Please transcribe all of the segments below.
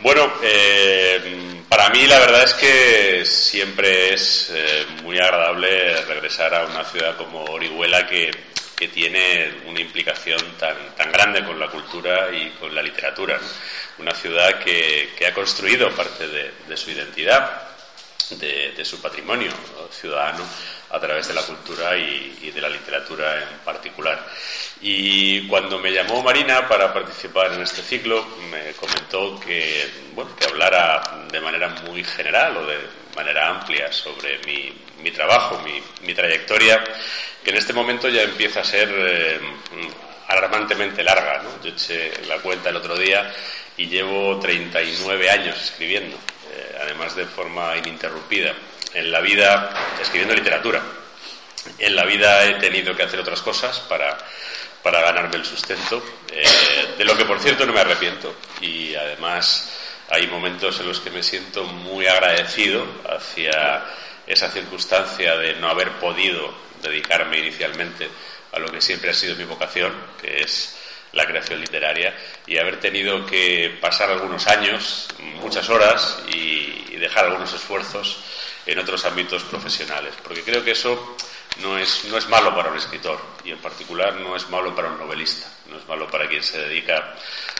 Bueno, eh, para mí la verdad es que siempre es eh, muy agradable regresar a una ciudad como Orihuela que, tiene una implicación tan, tan grande con la cultura y con la literatura. Una ciudad que, ha construido parte de, su identidad, de, de su patrimonio ciudadano a través de la cultura y, de la literatura en particular. Y cuando me llamó Marina para participar en este ciclo, me comentó que, bueno, que hablara de manera muy general o de manera amplia sobre mi, trabajo, mi, trayectoria, que en este momento ya empieza a ser eh, alarmantemente larga. Yo eché la cuenta el otro día y llevo 39 años escribiendo, eh, además de forma ininterrumpida. En la vida, escribiendo literatura. En la vida he tenido que hacer otras cosas para, para ganarme el sustento, eh, de lo que por cierto no me arrepiento. Y además hay momentos en los que me siento muy agradecido hacia esa circunstancia de no haber podido dedicarme inicialmente a lo que siempre ha sido mi vocación, que es la creación literaria, y haber tenido que pasar algunos años, muchas horas, y, dejar algunos esfuerzos en otros ámbitos profesionales, porque creo que eso no es, no es malo para un escritor y en particular no es malo para un novelista, no es malo para quien se dedica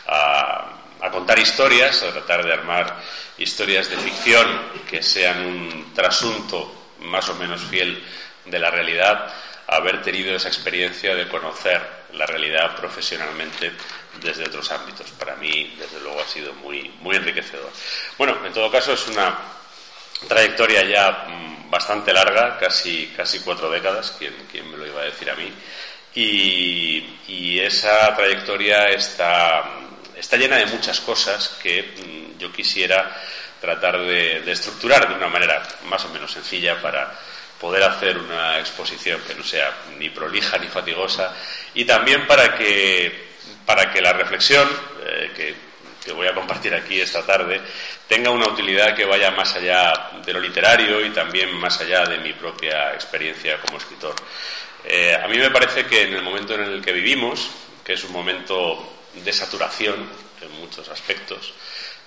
a, contar historias, a tratar de armar historias de ficción que sean un trasunto más o menos fiel de la realidad, haber tenido esa experiencia de conocer la realidad profesionalmente desde otros ámbitos. Para mí, desde luego, ha sido muy, muy enriquecedor. Bueno, en todo caso, es una trayectoria ya bastante larga, casi, casi cuatro décadas, ¿quién, quién me lo iba a decir a mí? Y, esa trayectoria está, está, llena de muchas cosas que yo quisiera tratar de, de, estructurar de una manera más o menos sencilla para poder hacer una exposición que no sea ni prolija ni fatigosa y también para que, para que la reflexión eh, que que voy a compartir aquí esta tarde tenga una utilidad que vaya más allá de lo literario y también más allá de mi propia experiencia como escritor. Eh, a mí me parece que en el momento en el que vivimos, que es un momento de saturación en muchos aspectos,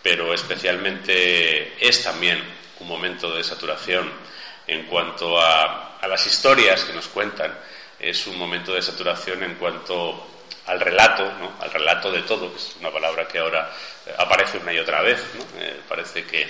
pero especialmente es también un momento de saturación en cuanto a, a las historias que nos cuentan, es un momento de saturación en cuanto al relato, al relato de todo, que es una palabra que ahora eh, aparece una y otra vez. Eh, parece que,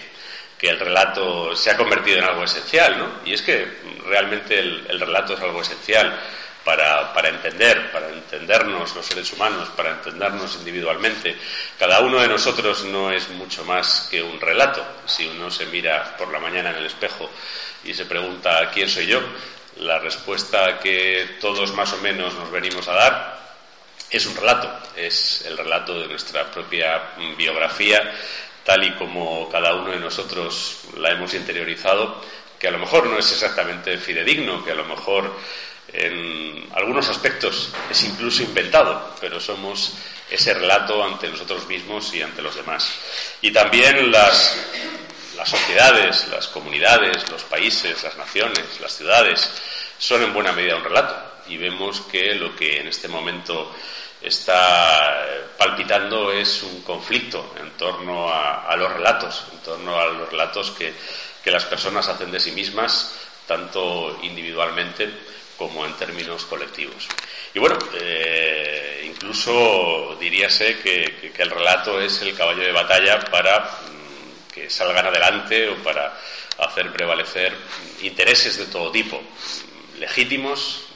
que, el relato se ha convertido en algo esencial, ¿no? y es que realmente el, el relato es algo esencial para, para, entender, para entendernos los seres humanos, para entendernos individualmente. Cada uno de nosotros no es mucho más que un relato. Si uno se mira por la mañana en el espejo y se pregunta quién soy yo, la respuesta que todos más o menos nos venimos a dar es un relato, es el relato de nuestra propia biografía, tal y como cada uno de nosotros la hemos interiorizado, que a lo mejor no es exactamente fidedigno, que a lo mejor en algunos aspectos es incluso inventado, pero somos ese relato ante nosotros mismos y ante los demás. Y también las, las sociedades, las comunidades, los países, las naciones, las ciudades, son en buena medida un relato. Y vemos que lo que en este momento está palpitando es un conflicto en torno a, los relatos, en torno a los relatos que, que, las personas hacen de sí mismas, tanto individualmente como en términos colectivos. Y bueno, eh, incluso diríase que, el relato es el caballo de batalla para mm, que salgan adelante o para hacer prevalecer intereses de todo tipo, legítimos e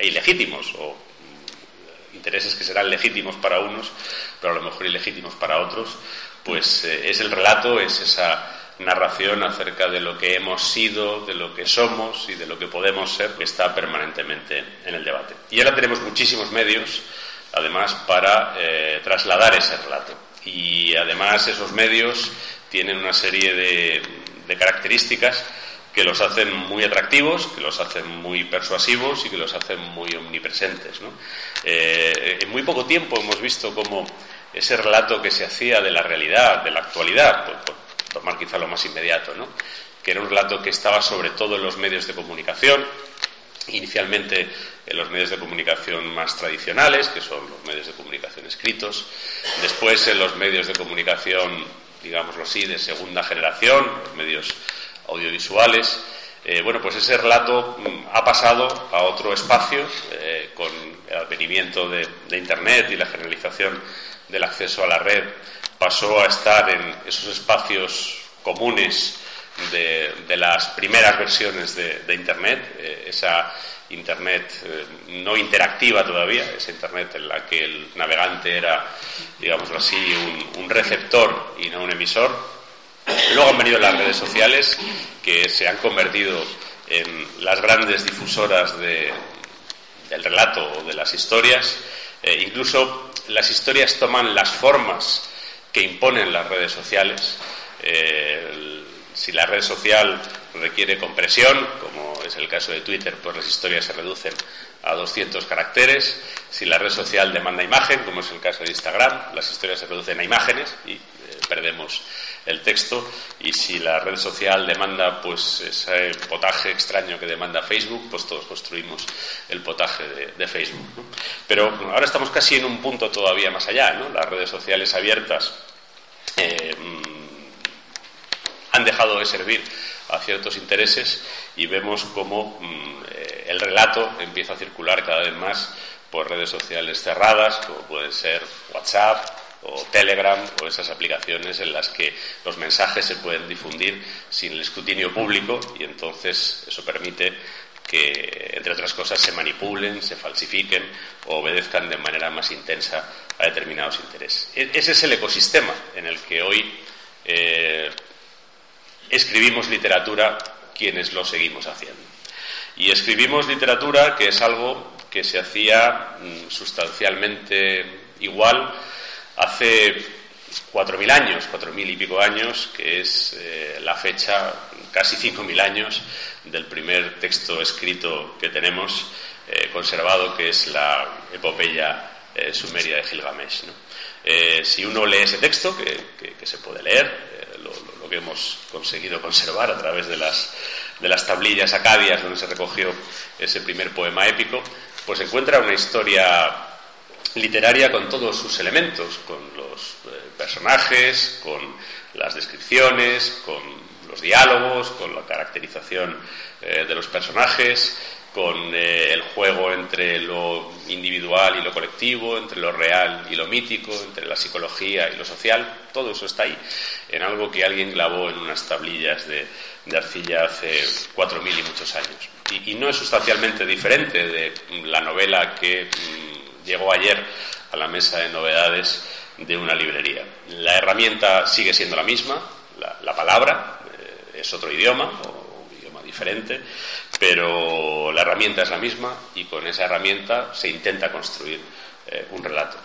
ilegítimos, o intereses que serán legítimos para unos, pero a lo mejor ilegítimos para otros, pues eh, es el relato, es esa narración acerca de lo que hemos sido, de lo que somos y de lo que podemos ser, que está permanentemente en el debate. Y ahora tenemos muchísimos medios, además, para eh, trasladar ese relato. Y además esos medios tienen una serie de, características que los hacen muy atractivos, que los hacen muy persuasivos y que los hacen muy omnipresentes. Eh, en muy poco tiempo hemos visto cómo ese relato que se hacía de la realidad, de la actualidad, por, tomar quizá lo más inmediato, ¿no? que era un relato que estaba sobre todo en los medios de comunicación, inicialmente en los medios de comunicación más tradicionales, que son los medios de comunicación escritos, después en los medios de comunicación, digámoslo así, de segunda generación, los medios audiovisuales. Eh, bueno, pues ese relato mm, ha pasado a otro espacio eh, con el advenimiento de, Internet y la generalización del acceso a la red. Pasó a estar en esos espacios comunes de, las primeras versiones de, Internet, eh, esa Internet no interactiva todavía, esa Internet en la que el navegante era, digámoslo así, un, receptor y no un emisor. Luego han venido las redes sociales que se han convertido en las grandes difusoras del relato o de las historias. Eh, incluso las historias toman las formas que imponen las redes sociales. si la red social requiere compresión, como es el caso de Twitter, pues las historias se reducen a 200 caracteres. Si la red social demanda imagen, como es el caso de Instagram, las historias se reducen a imágenes y eh, perdemos el texto. Y si la red social demanda pues ese potaje extraño que demanda Facebook, pues todos construimos el potaje de, Facebook. Pero ahora estamos casi en un punto todavía más allá. ¿no? Las redes sociales abiertas eh, han dejado de servir a ciertos intereses y vemos cómo mm, el relato empieza a circular cada vez más por redes sociales cerradas, como pueden ser WhatsApp o Telegram o esas aplicaciones en las que los mensajes se pueden difundir sin el escrutinio público y entonces eso permite que, entre otras cosas, se manipulen, se falsifiquen o obedezcan de manera más intensa a determinados intereses. E-, ese es el ecosistema en el que hoy eh, escribimos literatura quienes lo seguimos haciendo. Y escribimos literatura que es algo que se hacía mm, sustancialmente igual hace cuatro mil años, cuatro mil y pico años, que es eh, la fecha, casi cinco mil años, del primer texto escrito que tenemos eh, conservado, que es la epopeya eh, sumeria de Gilgamesh. si uno lee ese texto, que, se puede leer, que hemos conseguido conservar a través de las, de las tablillas acadias donde se recogió ese primer poema épico, pues encuentra una historia literaria con todos sus elementos, con los eh, personajes, con las descripciones, con los diálogos, con la caracterización eh, de los personajes, con eh, el juego entre lo individual y lo colectivo, entre lo real y lo mítico, entre la psicología y lo social, todo eso está ahí, en algo que alguien clavó en unas tablillas de, arcilla hace cuatro mil y muchos años. Y, no es sustancialmente diferente de la novela que mm, llegó ayer a la mesa de novedades de una librería. La herramienta sigue siendo la misma, la, palabra, eh, es otro idioma, diferente, pero la herramienta es la misma y con esa herramienta se intenta construir eh, un relato.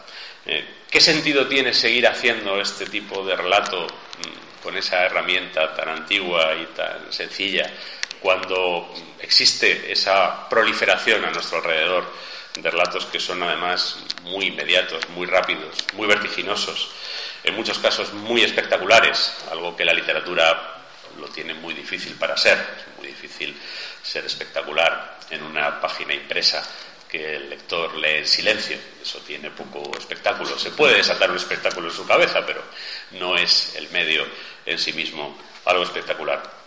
Eh, ¿Qué sentido tiene seguir haciendo este tipo de relato mm, con esa herramienta tan antigua y tan sencilla cuando existe esa proliferación a nuestro alrededor de relatos que son además muy inmediatos, muy rápidos, muy vertiginosos, en muchos casos muy espectaculares, algo que la literatura lo tiene muy difícil para ser. Es muy difícil ser espectacular en una página impresa que el lector lee en silencio. Eso tiene poco espectáculo. Se puede desatar un espectáculo en su cabeza, pero no es el medio en sí mismo algo espectacular.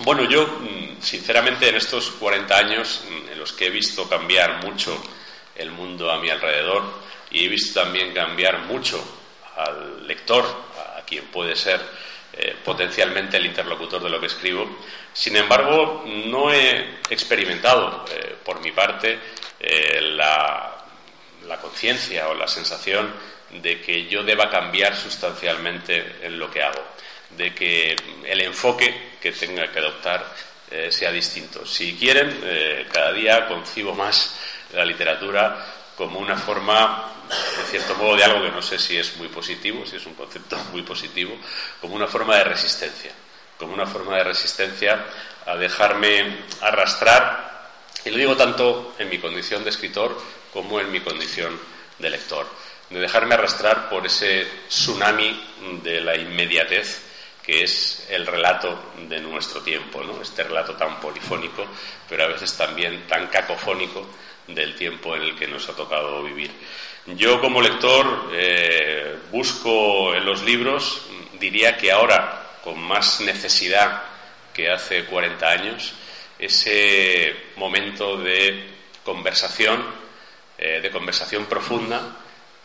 Bueno, yo, mm, sinceramente, en estos 40 años mm, en los que he visto cambiar mucho el mundo a mi alrededor y he visto también cambiar mucho al lector, a quien puede ser eh, potencialmente el interlocutor de lo que escribo. Sin embargo, no he experimentado, eh, por mi parte, eh, la, conciencia o la sensación de que yo deba cambiar sustancialmente en lo que hago, de que el enfoque que tenga que adoptar sea distinto. Si quieren, cada día concibo más la literatura como una forma, de cierto modo, de algo que no sé si es muy positivo, si es un concepto muy positivo, como una forma de resistencia, como una forma de resistencia a dejarme arrastrar, y lo digo tanto en mi condición de escritor como en mi condición de lector, de dejarme arrastrar por ese tsunami de la inmediatez que es el relato de nuestro tiempo, ¿no? este relato tan polifónico, pero a veces también tan cacofónico del tiempo en el que nos ha tocado vivir. Yo como lector eh, busco en los libros, diría que ahora con más necesidad que hace 40 años, ese momento de conversación, eh, de conversación profunda,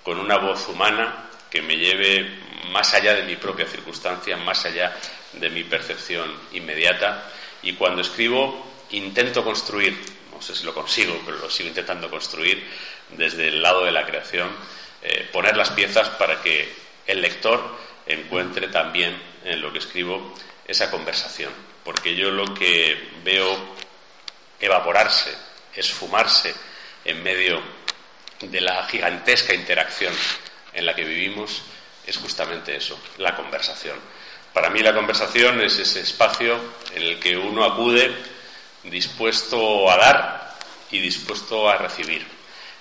con una voz humana que me lleve más allá de mi propia circunstancia, más allá de mi percepción inmediata. Y cuando escribo, intento construir sé si lo consigo, pero lo sigo intentando construir desde el lado de la creación, eh, poner las piezas para que el lector encuentre también en lo que escribo esa conversación. Porque yo lo que veo evaporarse, esfumarse en medio de la gigantesca interacción en la que vivimos, es justamente eso, la conversación. Para mí la conversación es ese espacio en el que uno acude dispuesto a dar y dispuesto a recibir,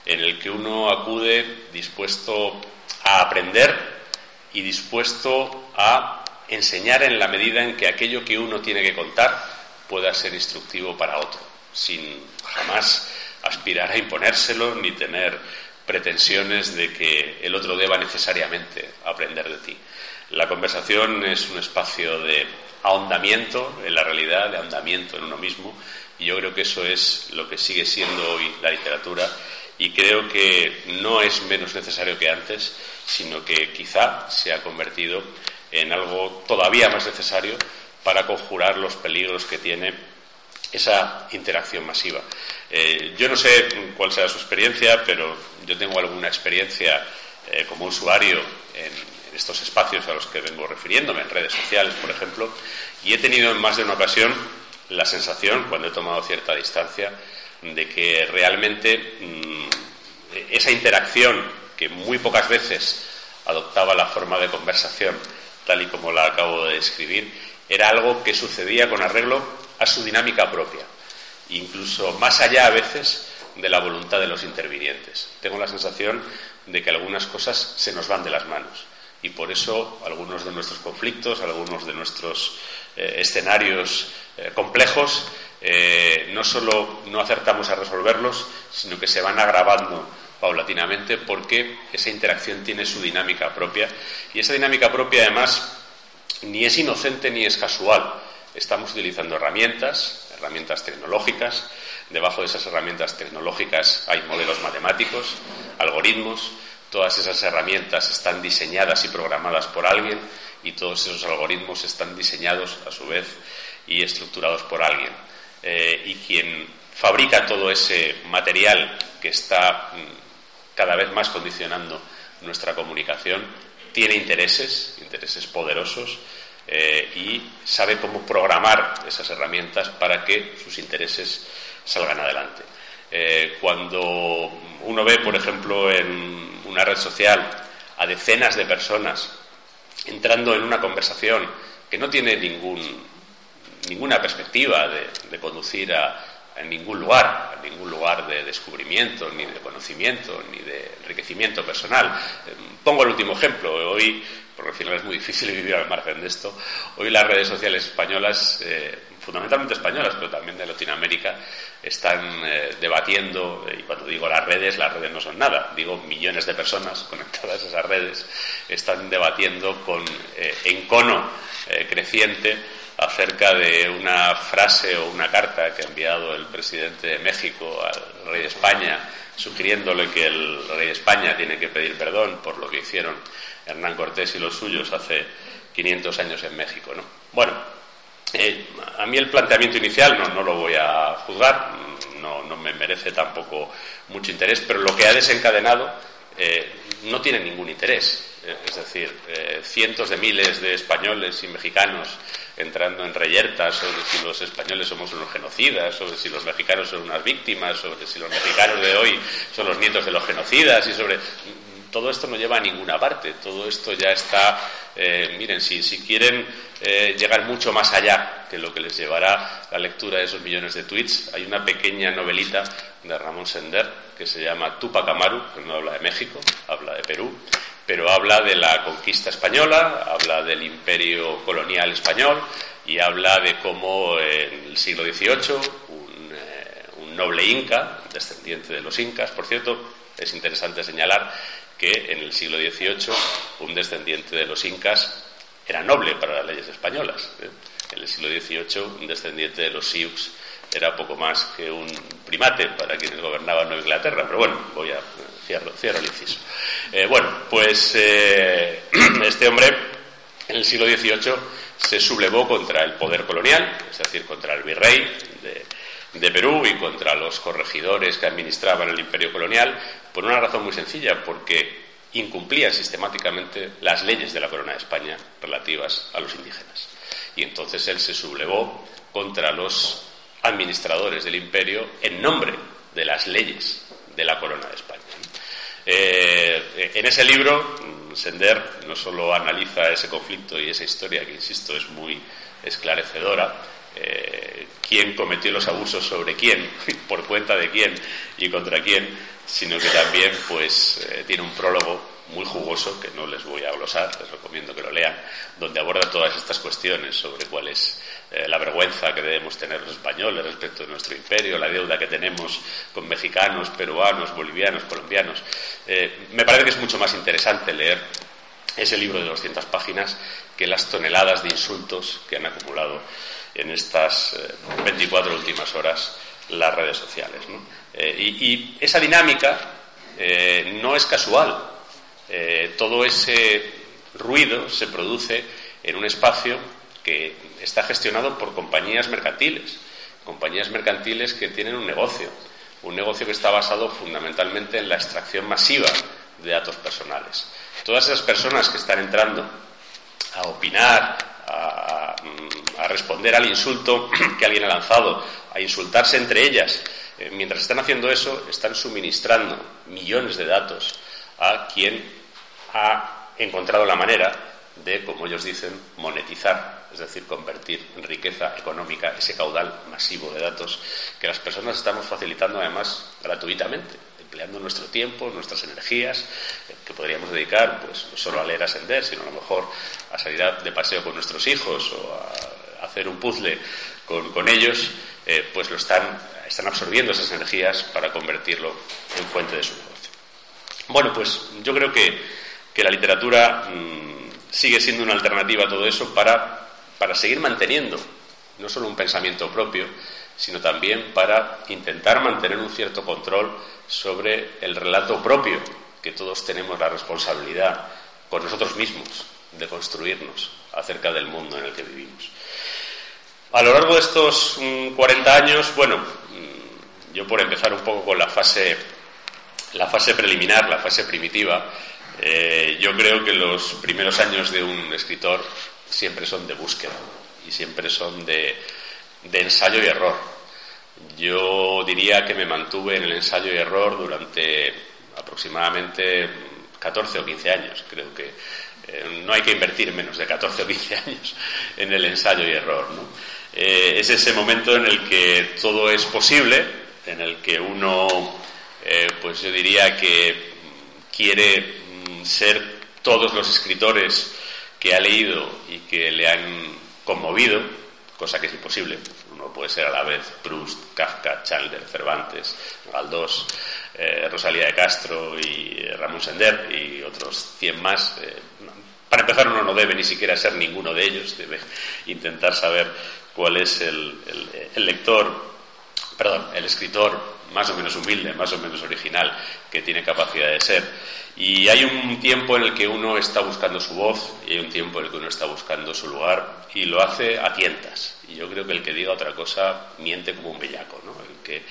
en el que uno acude dispuesto a aprender y dispuesto a enseñar en la medida en que aquello que uno tiene que contar pueda ser instructivo para otro, sin jamás aspirar a imponérselo ni tener pretensiones de que el otro deba necesariamente aprender de ti. La conversación es un espacio de ahondamiento en la realidad, de ahondamiento en uno mismo, y yo creo que eso es lo que sigue siendo hoy la literatura, y creo que no es menos necesario que antes, sino que quizá se ha convertido en algo todavía más necesario para conjurar los peligros que tiene esa interacción masiva. Eh, yo no sé cuál será su experiencia, pero yo tengo alguna experiencia eh, como usuario en, estos espacios a los que vengo refiriéndome, en redes sociales, por ejemplo, y he tenido en más de una ocasión la sensación, cuando he tomado cierta distancia, de que realmente mm, esa interacción que muy pocas veces adoptaba la forma de conversación, tal y como la acabo de describir, era algo que sucedía con arreglo a su dinámica propia, incluso más allá a veces de la voluntad de los intervinientes. Tengo la sensación de que algunas cosas se nos van de las manos y por eso algunos de nuestros conflictos, algunos de nuestros eh, escenarios eh, complejos, eh, no solo no acertamos a resolverlos, sino que se van agravando paulatinamente porque esa interacción tiene su dinámica propia y esa dinámica propia además ni es inocente ni es casual. Estamos utilizando herramientas, herramientas tecnológicas, debajo de esas herramientas tecnológicas hay modelos matemáticos, algoritmos, Todas esas herramientas están diseñadas y programadas por alguien y todos esos algoritmos están diseñados a su vez y estructurados por alguien. Eh, y quien fabrica todo ese material que está mm, cada vez más condicionando nuestra comunicación tiene intereses, intereses poderosos, eh, y sabe cómo programar esas herramientas para que sus intereses salgan adelante. Eh, cuando uno ve, por ejemplo, en una red social a decenas de personas entrando en una conversación que no tiene ninguna perspectiva de, conducir a, ningún lugar, a ningún lugar de descubrimiento, ni de conocimiento, ni de enriquecimiento personal. Eh, pongo el último ejemplo. Hoy, porque al final es muy difícil vivir al margen de esto, hoy las redes sociales españolas eh, fundamentalmente españolas, pero también de Latinoamérica, están eh, debatiendo, y cuando digo las redes, las redes no son nada, digo millones de personas conectadas a esas redes, están debatiendo con eh, encono eh, creciente acerca de una frase o una carta que ha enviado el presidente de México al rey de España, sugiriéndole que el rey de España tiene que pedir perdón por lo que hicieron Hernán Cortés y los suyos hace 500 años en México. ¿no? Bueno, eh, a mí el planteamiento inicial no, lo voy a juzgar, no, me merece tampoco mucho interés, pero lo que ha desencadenado eh, no tiene ningún interés. eh, es decir, cientos de miles de españoles y mexicanos entrando en reyertas sobre si los españoles somos unos genocidas, sobre si los mexicanos son unas víctimas, sobre si los mexicanos de hoy son los nietos de los genocidas y sobre todo esto no lleva a ninguna parte, todo esto ya está, eh, miren, si, si quieren eh, llegar mucho más allá que lo que les llevará la lectura de esos millones de tweets, hay una pequeña novelita de Ramón Sender que se llama Tupac Amaru, que no habla de México, habla de Perú, pero habla de la conquista española, habla del imperio colonial español y habla de cómo en el siglo XVIII eh, un noble inca, descendiente de los incas, por cierto, es interesante señalar que en el siglo XVIII un descendiente de los incas era noble para las leyes españolas. ¿eh? En el siglo XVIII un descendiente de los sioux era poco más que un primate para quienes gobernaban Nueva Inglaterra. Pero bueno, voy a cierro, cierro el inciso. Eh, bueno, pues eh, este hombre en el siglo XVIII se sublevó contra el poder colonial, es decir, contra el virrey de, de Perú y contra los corregidores que administraban el imperio colonial, por una razón muy sencilla, porque incumplían sistemáticamente las leyes de la corona de España relativas a los indígenas. Y entonces él se sublevó contra los administradores del imperio en nombre de las leyes de la corona de España. Eh, en ese libro, Sender no solo analiza ese conflicto y esa historia que, insisto, es muy esclarecedora, eh, quién cometió los abusos sobre quién, por cuenta de quién y contra quién, sino que también pues eh, tiene un prólogo muy jugoso que no les voy a glosar, les recomiendo que lo lean, donde aborda todas estas cuestiones sobre cuál es eh, la vergüenza que debemos tener los españoles respecto de nuestro imperio, la deuda que tenemos con mexicanos, peruanos, bolivianos, colombianos. me parece que es mucho más interesante leer ese libro de 200 páginas que las toneladas de insultos que han acumulado en estas 24 eh, últimas horas las redes sociales. Eh, y, esa dinámica eh, no es casual. todo ese ruido se produce en un espacio que está gestionado por compañías mercantiles, compañías mercantiles que tienen un negocio, un negocio que está basado fundamentalmente en la extracción masiva de datos personales. Todas esas personas que están entrando a opinar, a, responder al insulto que alguien ha lanzado, a insultarse entre ellas. Eh, mientras están haciendo eso, están suministrando millones de datos a quien ha encontrado la manera de, como ellos dicen, monetizar, es decir, convertir en riqueza económica ese caudal masivo de datos que las personas estamos facilitando además gratuitamente empleando nuestro tiempo, nuestras energías, eh, que podríamos dedicar pues, no solo a leer Ascender, sino a lo mejor a salir de paseo con nuestros hijos o a hacer un puzzle con, ellos, eh, pues lo están, están absorbiendo esas energías para convertirlo en fuente de su negocio. Bueno, pues yo creo que, que la literatura mm, sigue siendo una alternativa a todo eso para, para seguir manteniendo no solo un pensamiento propio, sino también para intentar mantener un cierto control sobre el relato propio, que todos tenemos la responsabilidad con nosotros mismos de construirnos acerca del mundo en el que vivimos. A lo largo de estos 40 mm, años, bueno, mm, yo por empezar un poco con la fase, la fase preliminar, la fase primitiva, eh, yo creo que los primeros años de un escritor siempre son de búsqueda y siempre son de ensayo y error. Yo diría que me mantuve en el ensayo y error durante aproximadamente 14 o 15 años. Creo que eh, no hay que invertir menos de 14 o 15 años en el ensayo y error. Eh, es ese momento en el que todo es posible, en el que uno, eh, pues yo diría que quiere mm, ser todos los escritores que ha leído y que le han conmovido, cosa que es imposible. Uno puede ser a la vez Proust, Kafka, Chandler, Cervantes, Galdós, eh, Rosalía de Castro y eh, Ramón Sender y otros 100 más. Eh, para empezar, uno no debe ni siquiera ser ninguno de ellos, debe intentar saber cuál es el, el lector, perdón, el escritor más o menos humilde, más o menos original que tiene capacidad de ser. Y hay un tiempo en el que uno está buscando su voz y hay un tiempo en el que uno está buscando su lugar y lo hace a tientas. Y yo creo que el que diga otra cosa miente como un bellaco. ¿no? El que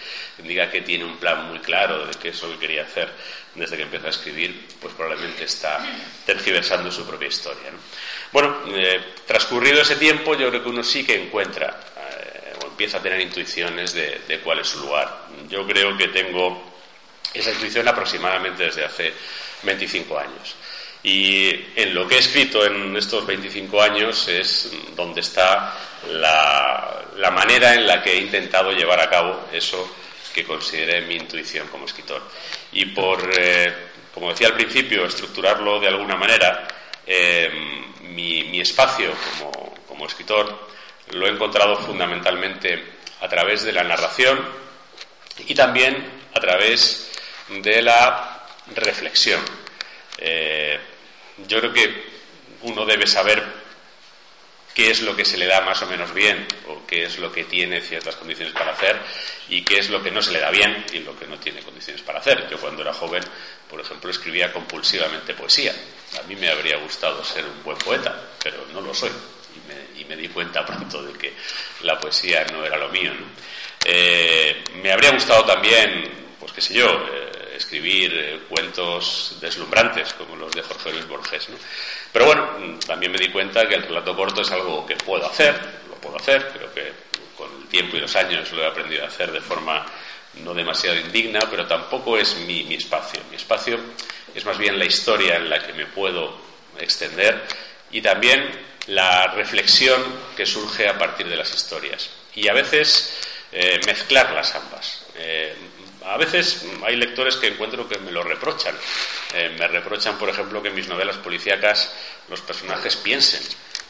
diga que tiene un plan muy claro de qué es lo que quería hacer desde que empezó a escribir, pues probablemente está tergiversando su propia historia. Bueno, eh, transcurrido ese tiempo, yo creo que uno sí que encuentra eh, o empieza a tener intuiciones de cuál es su lugar. Yo creo que tengo esa intuición aproximadamente desde hace 25 años. Y en lo que he escrito en estos 25 años es donde está la, manera en la que he intentado llevar a cabo eso que consideré mi intuición como escritor. Y por, eh, como decía al principio, estructurarlo de alguna manera, eh, mi, espacio como, escritor lo he encontrado fundamentalmente a través de la narración y también a través de la reflexión. Eh, yo creo que uno debe saber qué es lo que se le da más o menos bien o qué es lo que tiene ciertas condiciones para hacer y qué es lo que no se le da bien y lo que no tiene condiciones para hacer. Yo cuando era joven, por ejemplo, escribía compulsivamente poesía. A mí me habría gustado ser un buen poeta, pero no lo soy. Y me, di cuenta pronto de que la poesía no era lo mío. Eh, me habría gustado también, pues qué sé yo, eh, escribir eh, cuentos deslumbrantes como los de Jorge Luis Borges. Pero bueno, también me di cuenta que el relato corto es algo que puedo hacer, lo puedo hacer, creo que con el tiempo y los años lo he aprendido a hacer de forma no demasiado indigna, pero tampoco es mi, espacio. Mi espacio es más bien la historia en la que me puedo extender y también la reflexión que surge a partir de las historias. Y a veces eh, mezclarlas ambas. Eh, a veces hay lectores que encuentro que me lo reprochan. Eh, me reprochan, por ejemplo, que en mis novelas policíacas los personajes piensen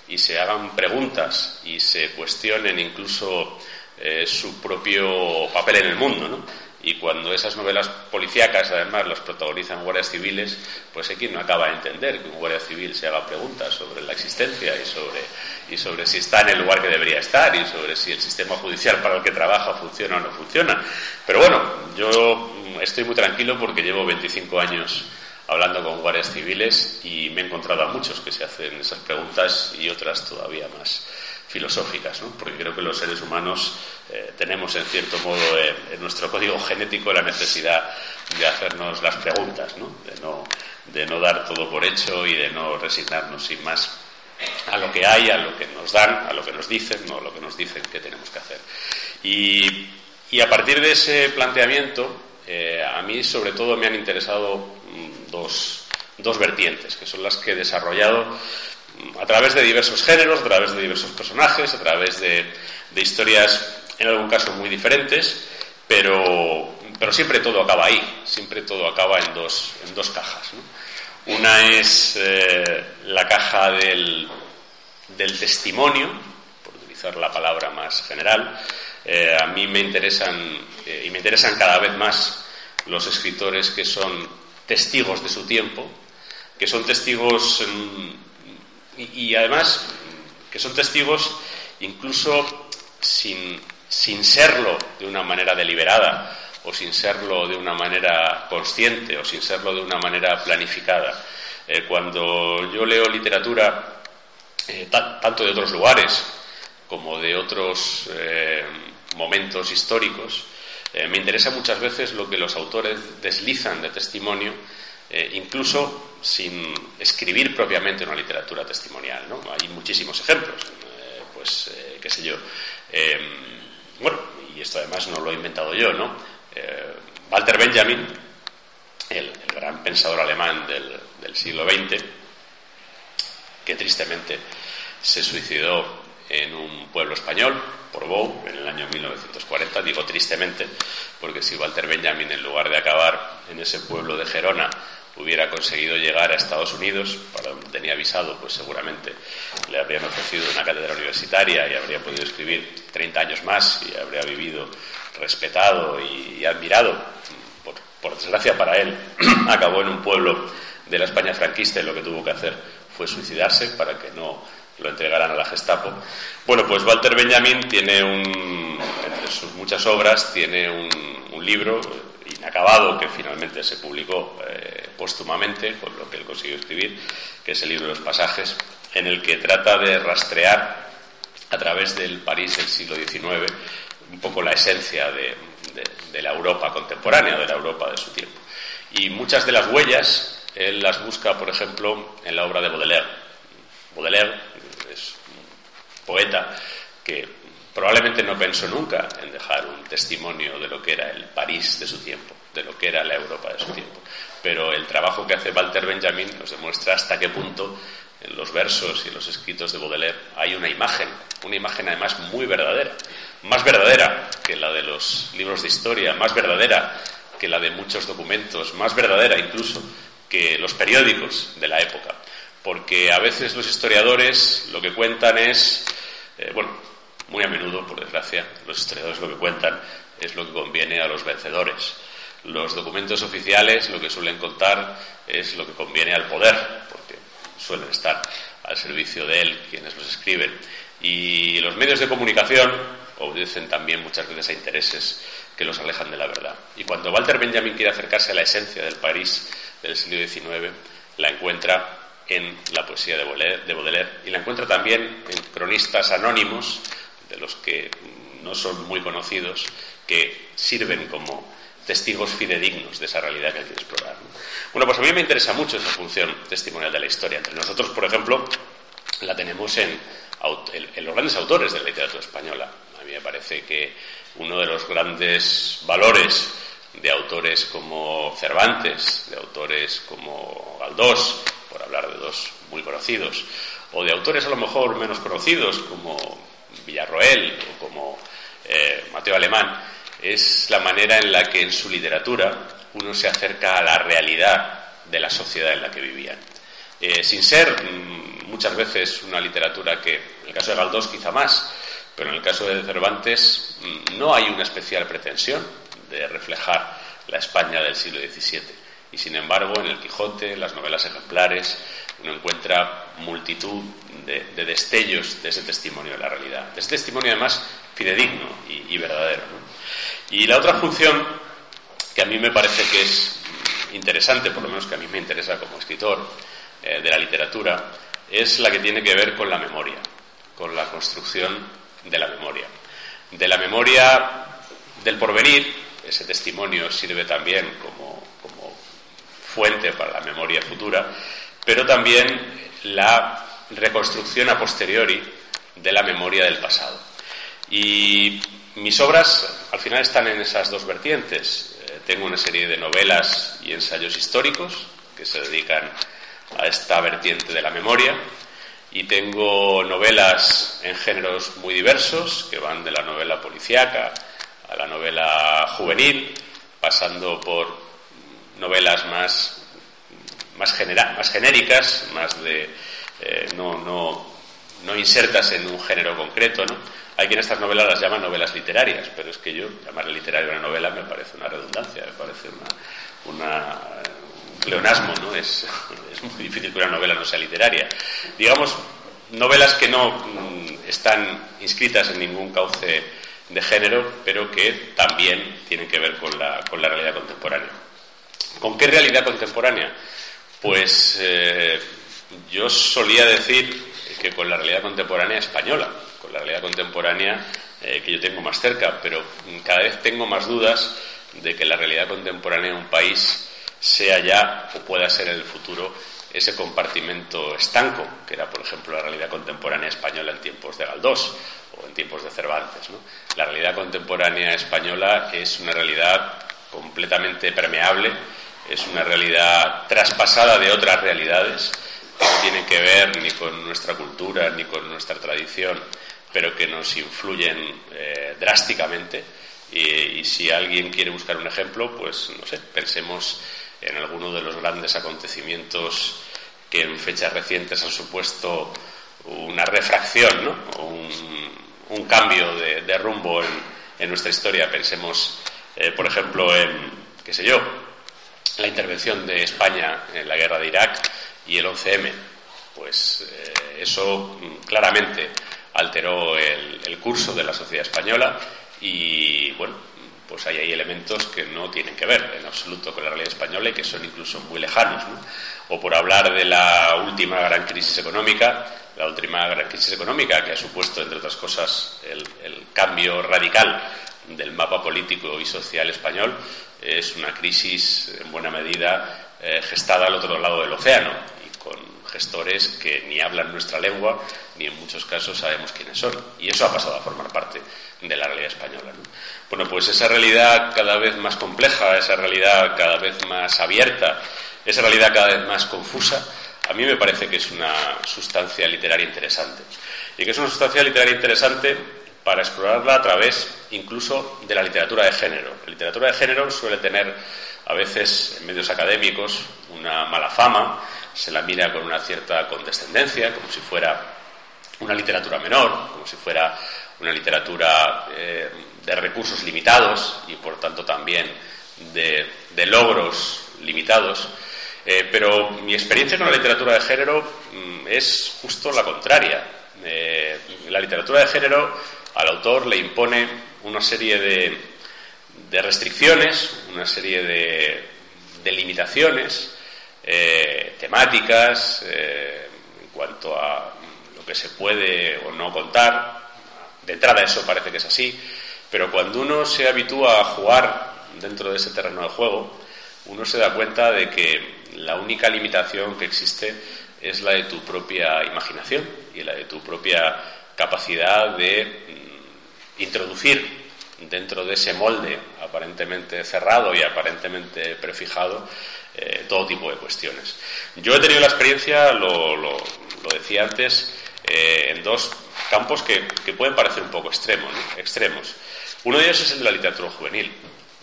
y se hagan preguntas y se cuestionen incluso eh, su propio papel en el mundo. ¿no? Y cuando esas novelas policíacas, además, las protagonizan guardias civiles, pues quien no acaba de entender que un guardia civil se haga preguntas sobre la existencia y sobre, y sobre si está en el lugar que debería estar y sobre si el sistema judicial para el que trabaja funciona o no funciona. Pero bueno, yo estoy muy tranquilo porque llevo 25 años hablando con guardias civiles y me he encontrado a muchos que se hacen esas preguntas y otras todavía más filosóficas, ¿no? porque creo que los seres humanos eh, tenemos en cierto modo en nuestro código genético la necesidad de hacernos las preguntas, ¿no? De, no, de no dar todo por hecho y de no resignarnos sin más a lo que hay, a lo que nos dan, a lo que nos dicen, no a lo que nos dicen que tenemos que hacer. Y, y a partir de ese planteamiento, eh, a mí sobre todo me han interesado mm, dos, dos vertientes, que son las que he desarrollado a través de diversos géneros, a través de diversos personajes, a través de, historias en algún caso muy diferentes, pero, pero, siempre todo acaba ahí, siempre todo acaba en dos, en dos cajas. Una es eh, la caja del, del, testimonio, por utilizar la palabra más general. Eh, a mí me interesan, eh, y me interesan cada vez más los escritores que son testigos de su tiempo, que son testigos y, además que son testigos incluso sin, sin serlo de una manera deliberada o sin serlo de una manera consciente o sin serlo de una manera planificada. Eh, cuando yo leo literatura, eh, tanto de otros lugares como de otros eh, momentos históricos, me interesa muchas veces lo que los autores deslizan de testimonio eh, incluso sin escribir propiamente una literatura testimonial. ¿no? Hay muchísimos ejemplos, eh, pues, eh, qué sé yo. bueno, y esto además no lo he inventado yo, ¿no? Walter Benjamin, el, gran pensador alemán del, siglo XX, que tristemente se suicidó en un pueblo español, Portbou, en el año 1940. Digo tristemente, porque si Walter Benjamin, en lugar de acabar en ese pueblo de Gerona, hubiera conseguido llegar a Estados Unidos, para donde tenía visado, pues seguramente le habrían ofrecido una cátedra universitaria y habría podido escribir 30 años más y habría vivido respetado y, admirado. Por, por, desgracia para él, acabó en un pueblo de la España franquista y lo que tuvo que hacer fue suicidarse para que no lo entregaran a la Gestapo. Bueno, pues Walter Benjamin tiene un, sus muchas obras, tiene un, un libro inacabado que finalmente se publicó eh, póstumamente, con lo que él consiguió escribir, que es el libro de los pasajes, en el que trata de rastrear a través del París del siglo XIX un poco la esencia de, de, la Europa contemporánea, de la Europa de su tiempo. Y muchas de las huellas él las busca, por ejemplo, en la obra de Baudelaire. Baudelaire es un poeta que probablemente no pensó nunca en dejar un testimonio de lo que era el París de su tiempo, de lo que era la Europa de su tiempo. Pero el trabajo que hace Walter Benjamin nos demuestra hasta qué punto en los versos y en los escritos de Baudelaire hay una imagen, una imagen además muy verdadera, más verdadera que la de los libros de historia, más verdadera que la de muchos documentos, más verdadera incluso que los periódicos de la época. Porque a veces los historiadores lo que cuentan es, eh, bueno, muy a menudo, por desgracia, los historiadores lo que cuentan es lo que conviene a los vencedores. Los documentos oficiales lo que suelen contar es lo que conviene al poder, porque suelen estar al servicio de él quienes los escriben. Y los medios de comunicación obedecen también muchas veces a intereses que los alejan de la verdad. Y cuando Walter Benjamin quiere acercarse a la esencia del París del siglo XIX, la encuentra en la poesía de Baudelaire y la encuentra también en cronistas anónimos, de los que no son muy conocidos, que sirven como testigos fidedignos de esa realidad que hay que explorar. Bueno, pues a mí me interesa mucho esa función testimonial de la historia. Entre nosotros, por ejemplo, la tenemos en, en los grandes autores de la literatura española. A mí me parece que uno de los grandes valores de autores como Cervantes, de autores como Galdós, por hablar de dos muy conocidos, o de autores a lo mejor menos conocidos como Villarroel o como eh, Mateo Alemán, es la manera en la que en su literatura uno se acerca a la realidad de la sociedad en la que vivían. Eh, sin ser mm, muchas veces una literatura que, en el caso de Galdós quizá más, pero en el caso de Cervantes mm, no hay una especial pretensión de reflejar la España del siglo XVII. Y sin embargo, en el Quijote, en las novelas ejemplares, uno encuentra multitud de, destellos de ese testimonio de la realidad, de ese testimonio además fidedigno y, verdadero. Y la otra función que a mí me parece que es interesante, por lo menos que a mí me interesa como escritor eh, de la literatura, es la que tiene que ver con la memoria, con la construcción de la memoria. De la memoria del porvenir, ese testimonio sirve también como, como fuente para la memoria futura, pero también la reconstrucción a posteriori de la memoria del pasado. Y mis obras al final están en esas dos vertientes. Eh, tengo una serie de novelas y ensayos históricos que se dedican a esta vertiente de la memoria y tengo novelas en géneros muy diversos que van de la novela policíaca a la novela juvenil, pasando por novelas más, más, más genéricas, más de eh, no, no, no insertas en un género concreto, ¿no? Hay quien estas novelas las llama novelas literarias, pero es que yo llamarle literaria una novela me parece una redundancia, me parece una, una un pleonasmo, ¿no? Es, es muy difícil que una novela no sea literaria. Digamos, novelas que no mm, están inscritas en ningún cauce de género, pero que también tienen que ver con la, con la realidad contemporánea. ¿Con qué realidad contemporánea? Pues eh, yo solía decir que con la realidad contemporánea española, con la realidad contemporánea eh, que yo tengo más cerca, pero cada vez tengo más dudas de que la realidad contemporánea de un país sea ya o pueda ser en el futuro ese compartimento estanco, que era, por ejemplo, la realidad contemporánea española en tiempos de Galdós o en tiempos de Cervantes. La realidad contemporánea española es una realidad completamente permeable, es una realidad traspasada de otras realidades que no tienen que ver ni con nuestra cultura ni con nuestra tradición, pero que nos influyen eh, drásticamente. Y, si alguien quiere buscar un ejemplo, pues no sé, pensemos en alguno de los grandes acontecimientos que en fechas recientes han supuesto una refracción, ¿no? un, cambio de, rumbo en, nuestra historia. Pensemos, eh, por ejemplo, en, qué sé yo, la intervención de España en la guerra de Irak y el 11M. Pues eh, eso claramente alteró el, curso de la sociedad española y, bueno, pues ahí hay elementos que no tienen que ver en absoluto con la realidad española y que son incluso muy lejanos. O por hablar de la última gran crisis económica, la última gran crisis económica que ha supuesto, entre otras cosas, el, cambio radical del mapa político y social español, es una crisis en buena medida eh, gestada al otro lado del océano y con gestores que ni hablan nuestra lengua ni en muchos casos sabemos quiénes son. Y eso ha pasado a formar parte de la realidad española. Bueno, pues esa realidad cada vez más compleja, esa realidad cada vez más abierta, esa realidad cada vez más confusa, a mí me parece que es una sustancia literaria interesante. Y que es una sustancia literaria interesante para explorarla a través incluso de la literatura de género. La literatura de género suele tener a veces en medios académicos una mala fama, se la mira con una cierta condescendencia, como si fuera una literatura menor, como si fuera una literatura eh, de recursos limitados y por tanto también de, logros limitados. Eh, pero mi experiencia con la literatura de género mm, es justo la contraria. Eh, la literatura de género al autor le impone una serie de, de restricciones, una serie de, limitaciones temáticas en cuanto a lo que se puede o no contar, de entrada eso parece que es así, pero cuando uno se habitúa a jugar dentro de ese terreno de juego, uno se da cuenta de que la única limitación que existe es la de tu propia imaginación y la de tu propia capacidad de introducir dentro de ese molde aparentemente cerrado y aparentemente prefijado eh, todo tipo de cuestiones. Yo he tenido la experiencia, lo, lo, decía antes, eh, en dos campos que, pueden parecer un poco extremos, extremos. Uno de ellos es el de la literatura juvenil.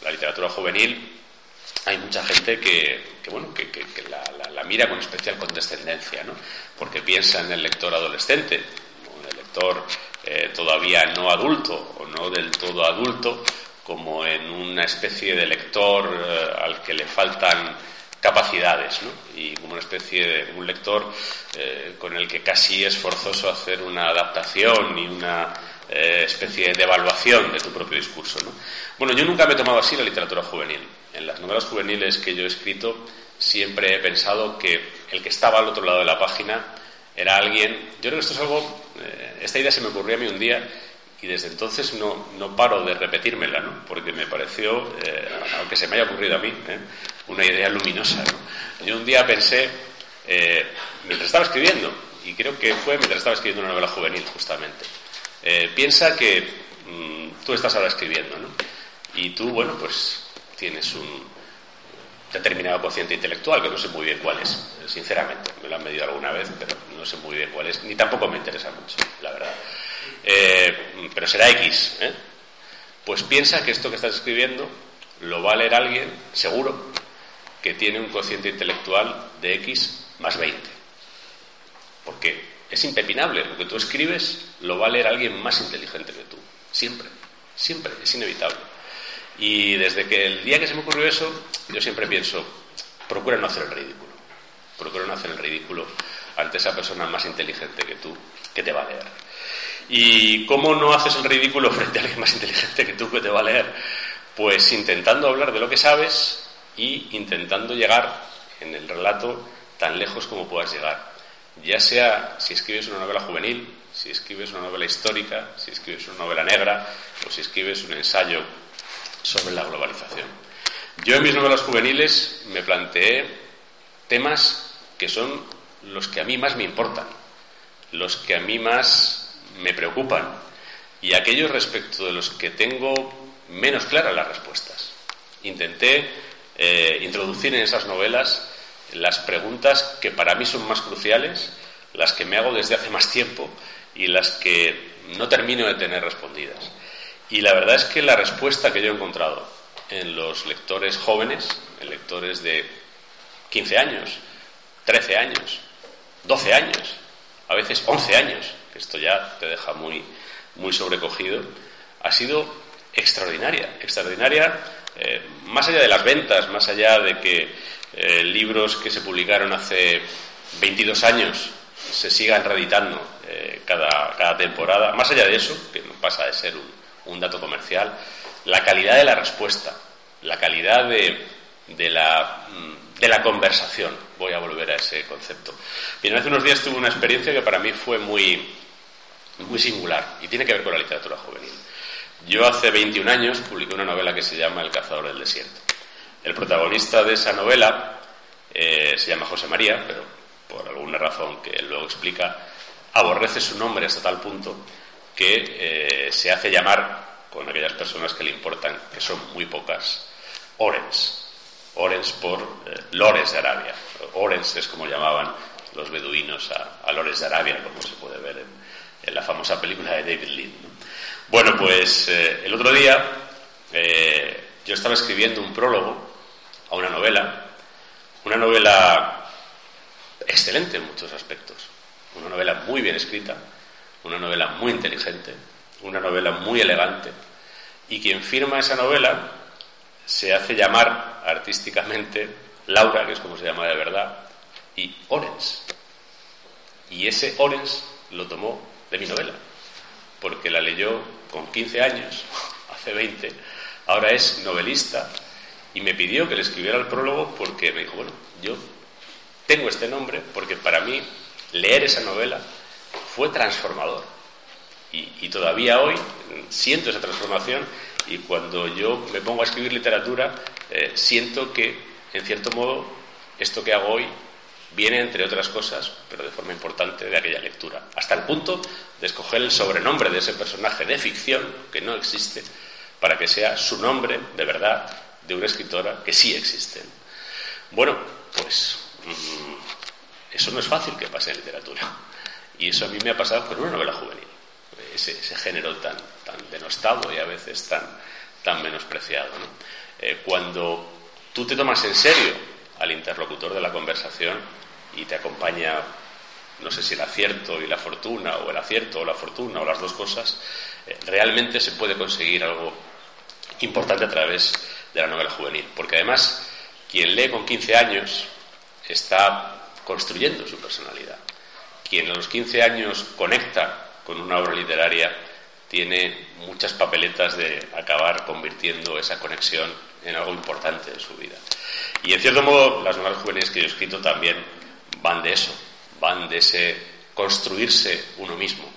La literatura juvenil hay mucha gente que, bueno, que, la, mira con especial condescendencia, ¿no? porque piensa en el lector adolescente, en el lector eh, todavía no adulto o no del todo adulto, como en una especie de lector eh, al que le faltan capacidades, y como una especie de un lector eh, con el que casi es forzoso hacer una adaptación y una especie de evaluación de tu propio discurso. ¿no? Bueno, yo nunca me he tomado así la literatura juvenil. En las novelas juveniles que yo he escrito siempre he pensado que el que estaba al otro lado de la página era alguien. Yo creo que esto es algo. Eh, esta idea se me ocurrió a mí un día y desde entonces no, no paro de repetírmela, ¿no? porque me pareció, aunque se me haya ocurrido a mí, una idea luminosa. Yo un día pensé, eh, mientras estaba escribiendo, y creo que fue mientras estaba escribiendo una novela juvenil, justamente, eh, piensa que mm, tú estás ahora escribiendo, ¿no? Y tú, bueno, pues tienes un determinado cociente intelectual, que no sé muy bien cuál es, sinceramente. Me lo han medido alguna vez, pero no sé muy bien cuál es, ni tampoco me interesa mucho, la verdad. Eh, pero será X, ¿eh? Pues piensa que esto que estás escribiendo lo va a leer alguien, seguro, que tiene un cociente intelectual de X más 20. Porque es impepinable, lo que tú escribes lo va a leer alguien más inteligente que tú. Siempre, siempre, es inevitable. Y desde que el día que se me ocurrió eso, yo siempre pienso, procura no hacer el ridículo. Procura no hacer el ridículo ante esa persona más inteligente que tú, que te va a leer. ¿Y cómo no haces el ridículo frente a alguien más inteligente que tú que te va a leer? Pues intentando hablar de lo que sabes, y intentando llegar en el relato tan lejos como puedas llegar. Ya sea si escribes una novela juvenil, si escribes una novela histórica, si escribes una novela negra o si escribes un ensayo sobre la globalización. Yo en mis novelas juveniles me planteé temas que son los que a mí más me importan, los que a mí más me preocupan y aquellos respecto de los que tengo menos claras las respuestas. Intenté eh, introducir en esas novelas las preguntas que para mí son más cruciales, las que me hago desde hace más tiempo y las que no termino de tener respondidas. Y la verdad es que la respuesta que yo he encontrado en los lectores jóvenes, en lectores de 15 años, 13 años, 12 años, a veces 11 años, que esto ya te deja muy, muy sobrecogido, ha sido extraordinaria, extraordinaria eh, más allá de las ventas, más allá de que eh, libros que se publicaron hace 22 años se sigan reeditando eh, cada, temporada, más allá de eso, que no pasa de ser un, dato comercial, la calidad de la respuesta, la calidad de, de, la, mm, de la conversación. Voy a volver a ese concepto. Bien, hace unos días tuve una experiencia que para mí fue muy, muy singular y tiene que ver con la literatura juvenil. Yo hace 21 años publiqué una novela que se llama El cazador del desierto. El protagonista de esa novela eh, se llama José María, pero por alguna razón que él luego explica, aborrece su nombre hasta tal punto que eh, se hace llamar, con aquellas personas que le importan, que son muy pocas, Orens. Orens por eh, Lores de Arabia. Orens es como llamaban los beduinos a, Lores de Arabia, como se puede ver en, la famosa película de David Lean. Bueno, pues eh, el otro día yo estaba escribiendo un prólogo a una novela, una novela excelente en muchos aspectos, una novela muy bien escrita, una novela muy inteligente, una novela muy elegante, y quien firma esa novela se hace llamar artísticamente Laura, que es como se llama de verdad, y Orens. Y ese Orens lo tomó de mi novela, porque la leyó con 15 años, hace 20, ahora es novelista, y me pidió que le escribiera el prólogo porque me dijo, bueno, yo tengo este nombre porque para mí leer esa novela fue transformador. Y, todavía hoy siento esa transformación y cuando yo me pongo a escribir literatura eh, siento que, en cierto modo, esto que hago hoy viene, entre otras cosas, pero de forma importante, de aquella lectura. Hasta el punto de escoger el sobrenombre de ese personaje de ficción, que no existe, para que sea su nombre, de verdad, de una escritora que sí existe. Bueno, pues mm, eso no es fácil que pase en literatura. Y eso a mí me ha pasado con una novela juvenil, ese, género tan, denostado y a veces tan, tan menospreciado. Eh, cuando tú te tomas en serio al interlocutor de la conversación y te acompaña, no sé si el acierto y la fortuna, o el acierto o la fortuna, o las dos cosas, eh, realmente se puede conseguir algo importante a través de la novela juvenil. Porque además, quien lee con 15 años está construyendo su personalidad quien a los 15 años conecta con una obra literaria tiene muchas papeletas de acabar convirtiendo esa conexión en algo importante en su vida. Y en cierto modo, las novelas juveniles que yo he escrito también van de eso, van de ese construirse uno mismo,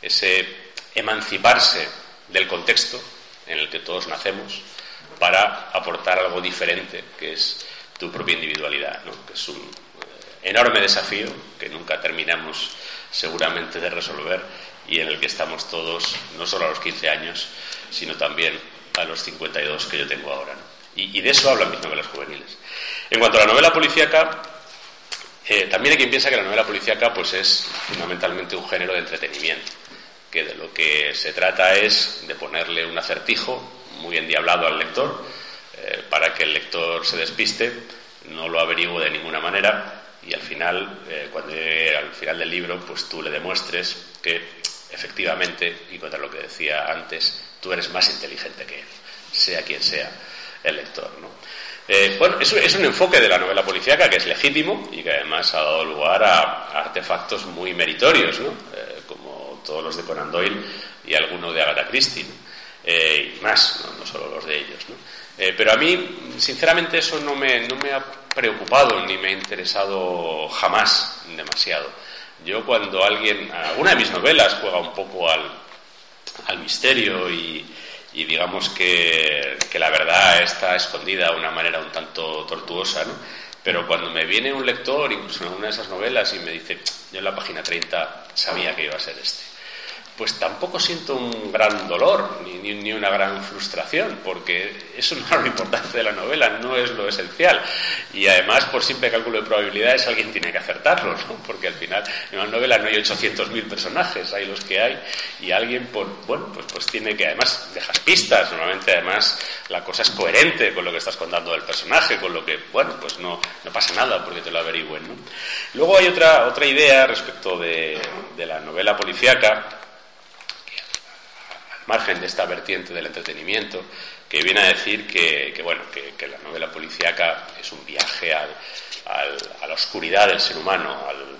ese emanciparse del contexto en el que todos nacemos para aportar algo diferente, que es tu propia individualidad, que es un, enorme desafío que nunca terminamos seguramente de resolver y en el que estamos todos, no solo a los 15 años, sino también a los 52 que yo tengo ahora. Y, de eso hablan mis novelas juveniles. En cuanto a la novela policíaca, eh, también hay quien piensa que la novela policíaca pues, es fundamentalmente un género de entretenimiento, que de lo que se trata es de ponerle un acertijo muy endiablado al lector, eh, para que el lector se despiste, no lo averigüe de ninguna manera y al final, eh, cuando llegue al final del libro, pues tú le demuestres que efectivamente, y contra lo que decía antes, tú eres más inteligente que él, sea quien sea el lector. ¿no? Eh, bueno, es, es, un enfoque de la novela policíaca que es legítimo y que además ha dado lugar a, artefactos muy meritorios, ¿no? Eh, como todos los de Conan Doyle y alguno de Agatha Christie, y más, ¿no? no solo los de ellos. ¿no? pero a mí, sinceramente, eso no me, no me ha preocupado ni me ha interesado jamás demasiado. Yo cuando alguien, alguna de mis novelas juega un poco al, al misterio y, digamos que, que, la verdad está escondida de una manera un tanto tortuosa, ¿no? Pero cuando me viene un lector, incluso en alguna de esas novelas, y me dice, yo en la página 30 sabía que iba a ser este pues tampoco siento un gran dolor ni, ni, una gran frustración, porque eso no es lo importante de la novela, no es lo esencial. Y además, por simple cálculo de probabilidades, alguien tiene que acertarlo, ¿no? porque al final en una novela no hay 800.000 personajes, hay los que hay, y alguien, por, bueno, pues, pues tiene que, además, dejas pistas, normalmente además la cosa es coherente con lo que estás contando del personaje, con lo que, bueno, pues no, no pasa nada porque te lo averigüen. ¿no? Luego hay otra, otra idea respecto de, de la novela policíaca, margen de esta vertiente del entretenimiento, que viene a decir que, bueno, que, la novela policíaca es un viaje a la oscuridad del ser humano, al,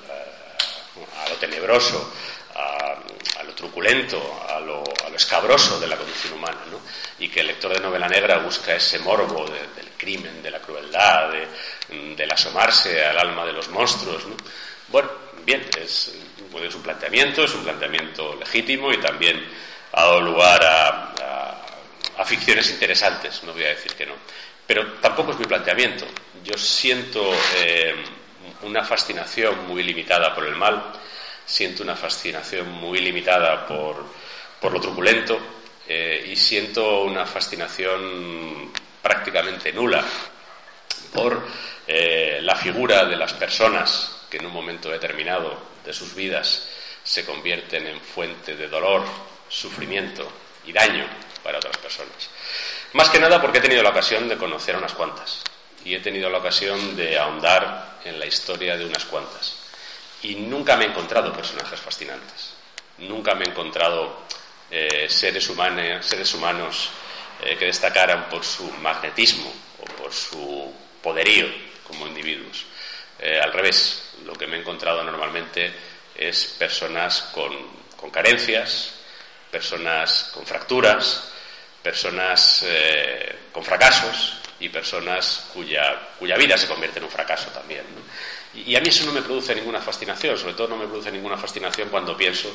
a lo tenebroso, a, lo truculento, a lo, escabroso de la condición humana, y que el lector de novela negra busca ese morbo del crimen, de la crueldad, de, del asomarse al alma de los monstruos. ¿no? Bueno, bien, es, es, un planteamiento, es un planteamiento legítimo y también ha dado lugar a, ficciones interesantes, no voy a decir que no. Pero tampoco es mi planteamiento. Yo siento eh, una fascinación muy limitada por el mal, siento una fascinación muy limitada por, por lo truculento eh, y siento una fascinación prácticamente nula por eh, la figura de las personas que en un momento determinado de sus vidas se convierten en fuente de dolor, sufrimiento y daño para otras personas. Más que nada porque he tenido la ocasión de conocer a unas cuantas y he tenido la ocasión de ahondar en la historia de unas cuantas. Y nunca me he encontrado personajes fascinantes, nunca me he encontrado eh, seres, humanos, seres humanos eh, que destacaran por su magnetismo o por su poderío como individuos. Eh, al revés, lo que me he encontrado normalmente es personas con carencias, personas con fracturas, personas eh, con fracasos y personas cuya, cuya vida se convierte en un fracaso también. Y, a mí eso no me produce ninguna fascinación, sobre todo no me produce ninguna fascinación cuando pienso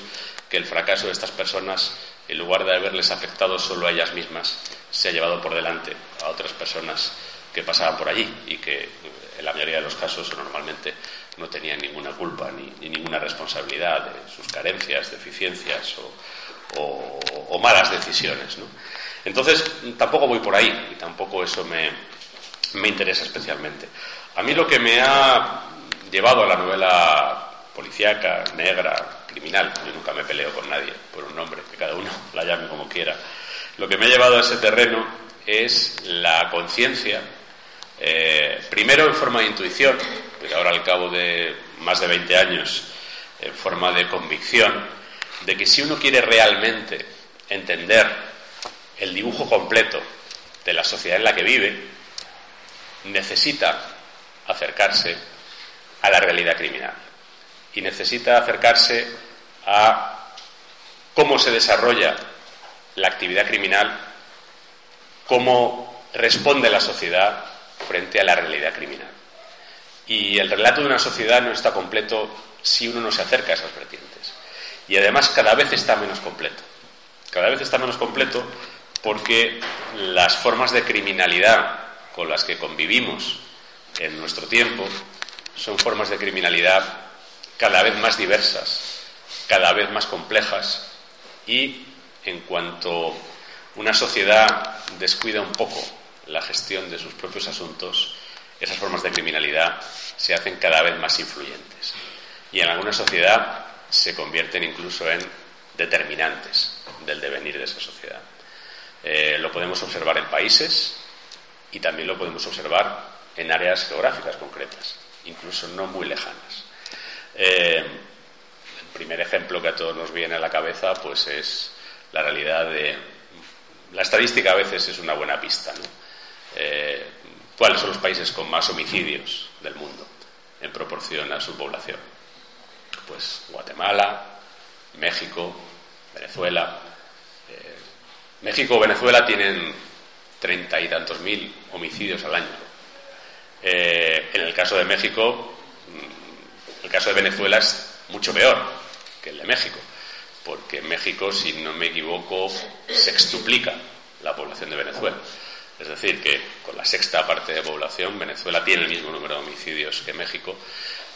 que el fracaso de estas personas, en lugar de haberles afectado solo a ellas mismas, se ha llevado por delante a otras personas que pasaban por allí y que en la mayoría de los casos normalmente no tenían ninguna culpa ni ninguna responsabilidad de sus carencias, deficiencias o, o malas decisiones. ¿no? Entonces, tampoco voy por ahí y tampoco eso me, interesa especialmente. A mí lo que me ha llevado a la novela policíaca, negra, criminal, yo nunca me peleo con nadie por un nombre, que cada uno la llame como quiera, lo que me ha llevado a ese terreno es la conciencia, eh, primero en forma de intuición, pero ahora al cabo de más de 20 años en forma de convicción, de que si uno quiere realmente entender el dibujo completo de la sociedad en la que vive, necesita acercarse a la realidad criminal y necesita acercarse a cómo se desarrolla la actividad criminal, cómo responde la sociedad frente a la realidad criminal. Y el relato de una sociedad no está completo si uno no se acerca a esas vertientes. Y además cada vez está menos completo. Cada vez está menos completo porque las formas de criminalidad con las que convivimos en nuestro tiempo son formas de criminalidad cada vez más diversas, cada vez más complejas y en cuanto una sociedad descuida un poco la gestión de sus propios asuntos, esas formas de criminalidad se hacen cada vez más influyentes y en alguna sociedad se convierten incluso en determinantes del devenir de esa sociedad. Eh, lo podemos observar en países y también lo podemos observar en áreas geográficas concretas, incluso no muy lejanas. Eh, el primer ejemplo que a todos nos viene a la cabeza pues es la realidad de... La estadística a veces es una buena pista. Eh, ¿Cuáles son los países con más homicidios del mundo en proporción a su población? Pues Guatemala, México, Venezuela, México o Venezuela tienen treinta y tantos mil homicidios al año. Eh, en el caso de México, mm, el caso de Venezuela es mucho peor que el de México, porque en México, si no me equivoco, sextuplica la población de Venezuela. Es decir, que con la sexta parte de población, Venezuela tiene el mismo número de homicidios que México,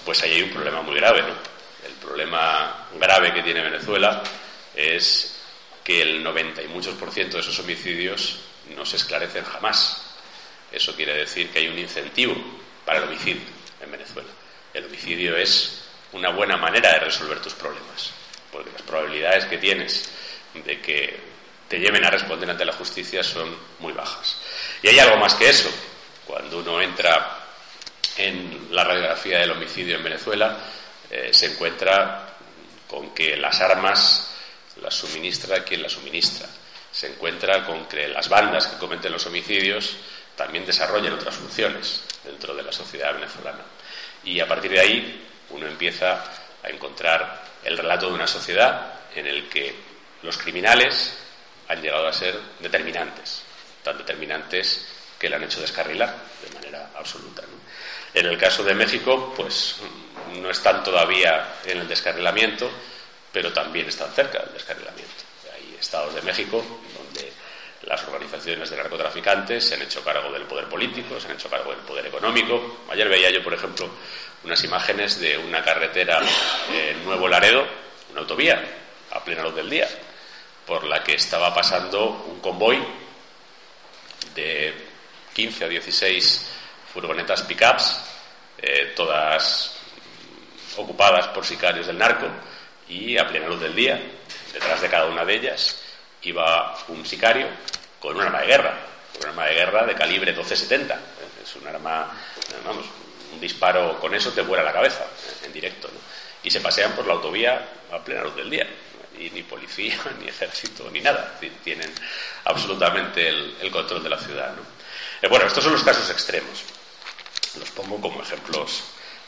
pues ahí hay un problema muy grave. ¿no? El problema grave que tiene Venezuela es que el 90 y muchos por ciento de esos homicidios no se esclarecen jamás. Eso quiere decir que hay un incentivo para el homicidio en Venezuela. El homicidio es una buena manera de resolver tus problemas, porque las probabilidades que tienes de que te lleven a responder ante la justicia son muy bajas. Y hay algo más que eso. Cuando uno entra en la radiografía del homicidio en Venezuela, eh, se encuentra con que las armas la suministra quien la suministra. Se encuentra con que las bandas que cometen los homicidios también desarrollan otras funciones dentro de la sociedad venezolana. Y a partir de ahí uno empieza a encontrar el relato de una sociedad en el que los criminales han llegado a ser determinantes, tan determinantes que le han hecho descarrilar de manera absoluta. En el caso de México, pues no están todavía en el descarrilamiento, pero también están cerca del descarrilamiento. Hay estados de México donde las organizaciones de narcotraficantes se han hecho cargo del poder político, se han hecho cargo del poder económico. Ayer veía yo, por ejemplo, unas imágenes de una carretera en Nuevo Laredo, una autovía, a plena luz del día, por la que estaba pasando un convoy de 15 o 16 furgonetas pickups, eh, todas ocupadas por sicarios del narco, y a plena luz del día, detrás de cada una de ellas, iba un sicario con un arma de guerra, un arma de guerra de calibre 1270. Es un arma, vamos, un disparo con eso te vuela la cabeza en directo. Y se pasean por la autovía a plena luz del día. Y ni policía, ni ejército, ni nada. Tienen absolutamente el, control de la ciudad. Eh, bueno, estos son los casos extremos. Los pongo como ejemplos.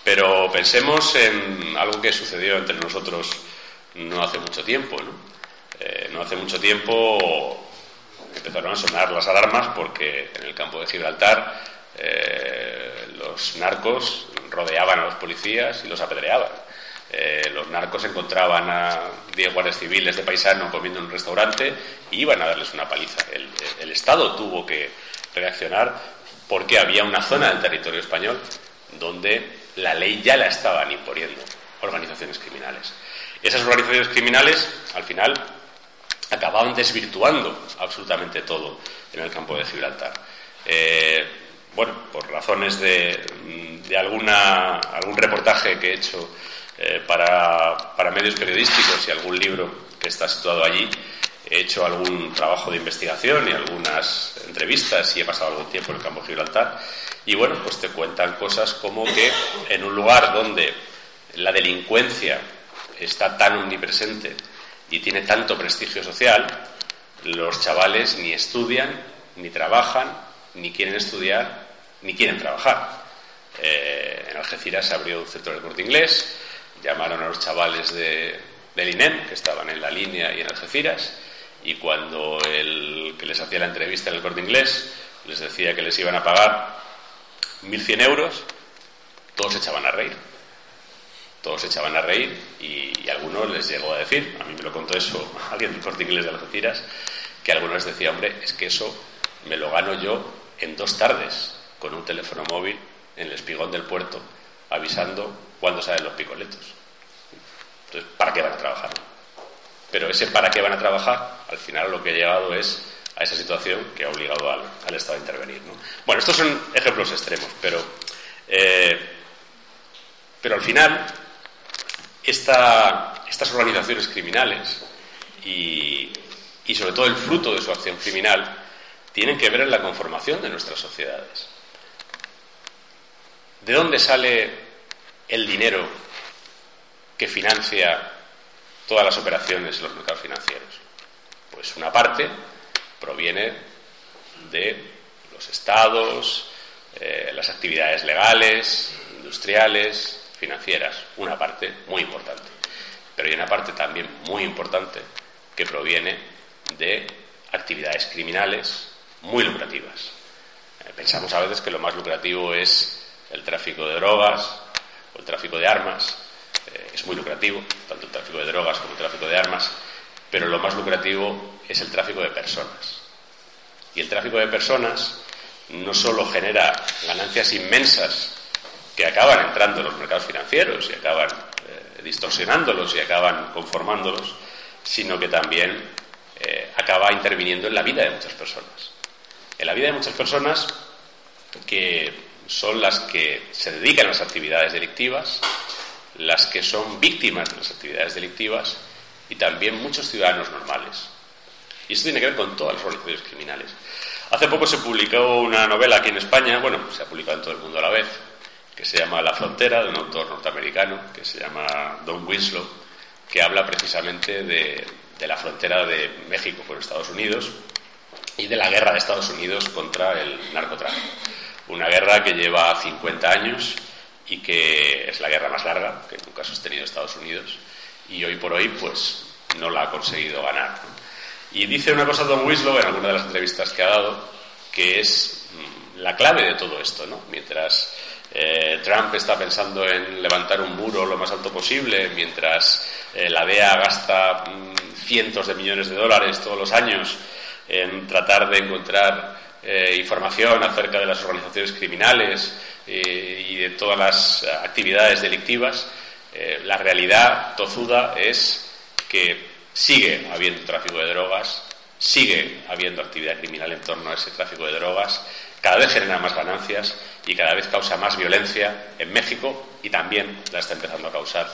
Pero pensemos en algo que sucedió entre nosotros no hace mucho tiempo. ¿no? Eh, no hace mucho tiempo empezaron a sonar las alarmas porque en el campo de Gibraltar eh, los narcos rodeaban a los policías y los apedreaban. Eh, los narcos encontraban a 10 guardias civiles de paisano comiendo en un restaurante y iban a darles una paliza. El, el Estado tuvo que reaccionar porque había una zona del territorio español donde la ley ya la estaban imponiendo organizaciones criminales. Esas organizaciones criminales, al final, acababan desvirtuando absolutamente todo en el campo de Gibraltar. Eh, bueno, por razones de, alguna, algún reportaje que he hecho eh, para, medios periodísticos y algún libro que está situado allí, he hecho algún trabajo de investigación y algunas entrevistas y he pasado algún tiempo en el campo de Gibraltar. Y bueno, pues te cuentan cosas como que en un lugar donde la delincuencia está tan omnipresente y tiene tanto prestigio social, los chavales ni estudian, ni trabajan, ni quieren estudiar, ni quieren trabajar. Eh, en Algeciras se abrió un centro de corte inglés, llamaron a los chavales de, del INEM, que estaban en la línea y en Algeciras, y cuando el que les hacía la entrevista en el corte inglés les decía que les iban a pagar 1.100 euros, todos se echaban a reír todos se echaban a reír y, algunos les llegó a decir, a mí me lo contó eso alguien del corte inglés de Algeciras, que algunos les decía, hombre, es que eso me lo gano yo en dos tardes con un teléfono móvil en el espigón del puerto avisando cuándo salen los picoletos. Entonces, ¿para qué van a trabajar? Pero ese para qué van a trabajar, al final lo que ha llegado es a esa situación que ha obligado al, Estado a intervenir. Bueno, estos son ejemplos extremos, pero, eh, pero al final estas organizaciones criminales y, sobre todo el fruto de su acción criminal tienen que ver en la conformación de nuestras sociedades. ¿De dónde sale el dinero que financia todas las operaciones en los mercados financieros? Pues una parte proviene de los estados, eh, las actividades legales, industriales, financieras, una parte muy importante. Pero hay una parte también muy importante que proviene de actividades criminales muy lucrativas. Eh, pensamos a veces que lo más lucrativo es el tráfico de drogas o el tráfico de armas. Eh, es muy lucrativo, tanto el tráfico de drogas como el tráfico de armas, pero lo más lucrativo es el tráfico de personas. Y el tráfico de personas no solo genera ganancias inmensas que acaban entrando en los mercados financieros y acaban eh, distorsionándolos y acaban conformándolos, sino que también eh, acaba interviniendo en la vida de muchas personas. En la vida de muchas personas que son las que se dedican a las actividades delictivas, las que son víctimas de las actividades delictivas y también muchos ciudadanos normales. Y esto tiene que ver con todas las organizaciones criminales. Hace poco se publicó una novela aquí en España, bueno, se ha publicado en todo el mundo a la vez, que se llama La frontera, de un autor norteamericano que se llama Don Winslow, que habla precisamente de, la frontera de México con Estados Unidos y de la guerra de Estados Unidos contra el narcotráfico. Una guerra que lleva 50 años y que es la guerra más larga que nunca ha sostenido Estados Unidos y hoy por hoy pues no la ha conseguido ganar. Y dice una cosa Don Winslow en alguna de las entrevistas que ha dado que es mm, la clave de todo esto, ¿no? Mientras eh, Trump está pensando en levantar un muro lo más alto posible, mientras eh, la DEA gasta mm, cientos de millones de dólares todos los años en tratar de encontrar eh, información acerca de las organizaciones criminales y de todas las actividades delictivas, la realidad tozuda es que sigue habiendo tráfico de drogas, sigue habiendo actividad criminal en torno a ese tráfico de drogas, cada vez genera más ganancias y cada vez causa más violencia en México y también la está empezando a causar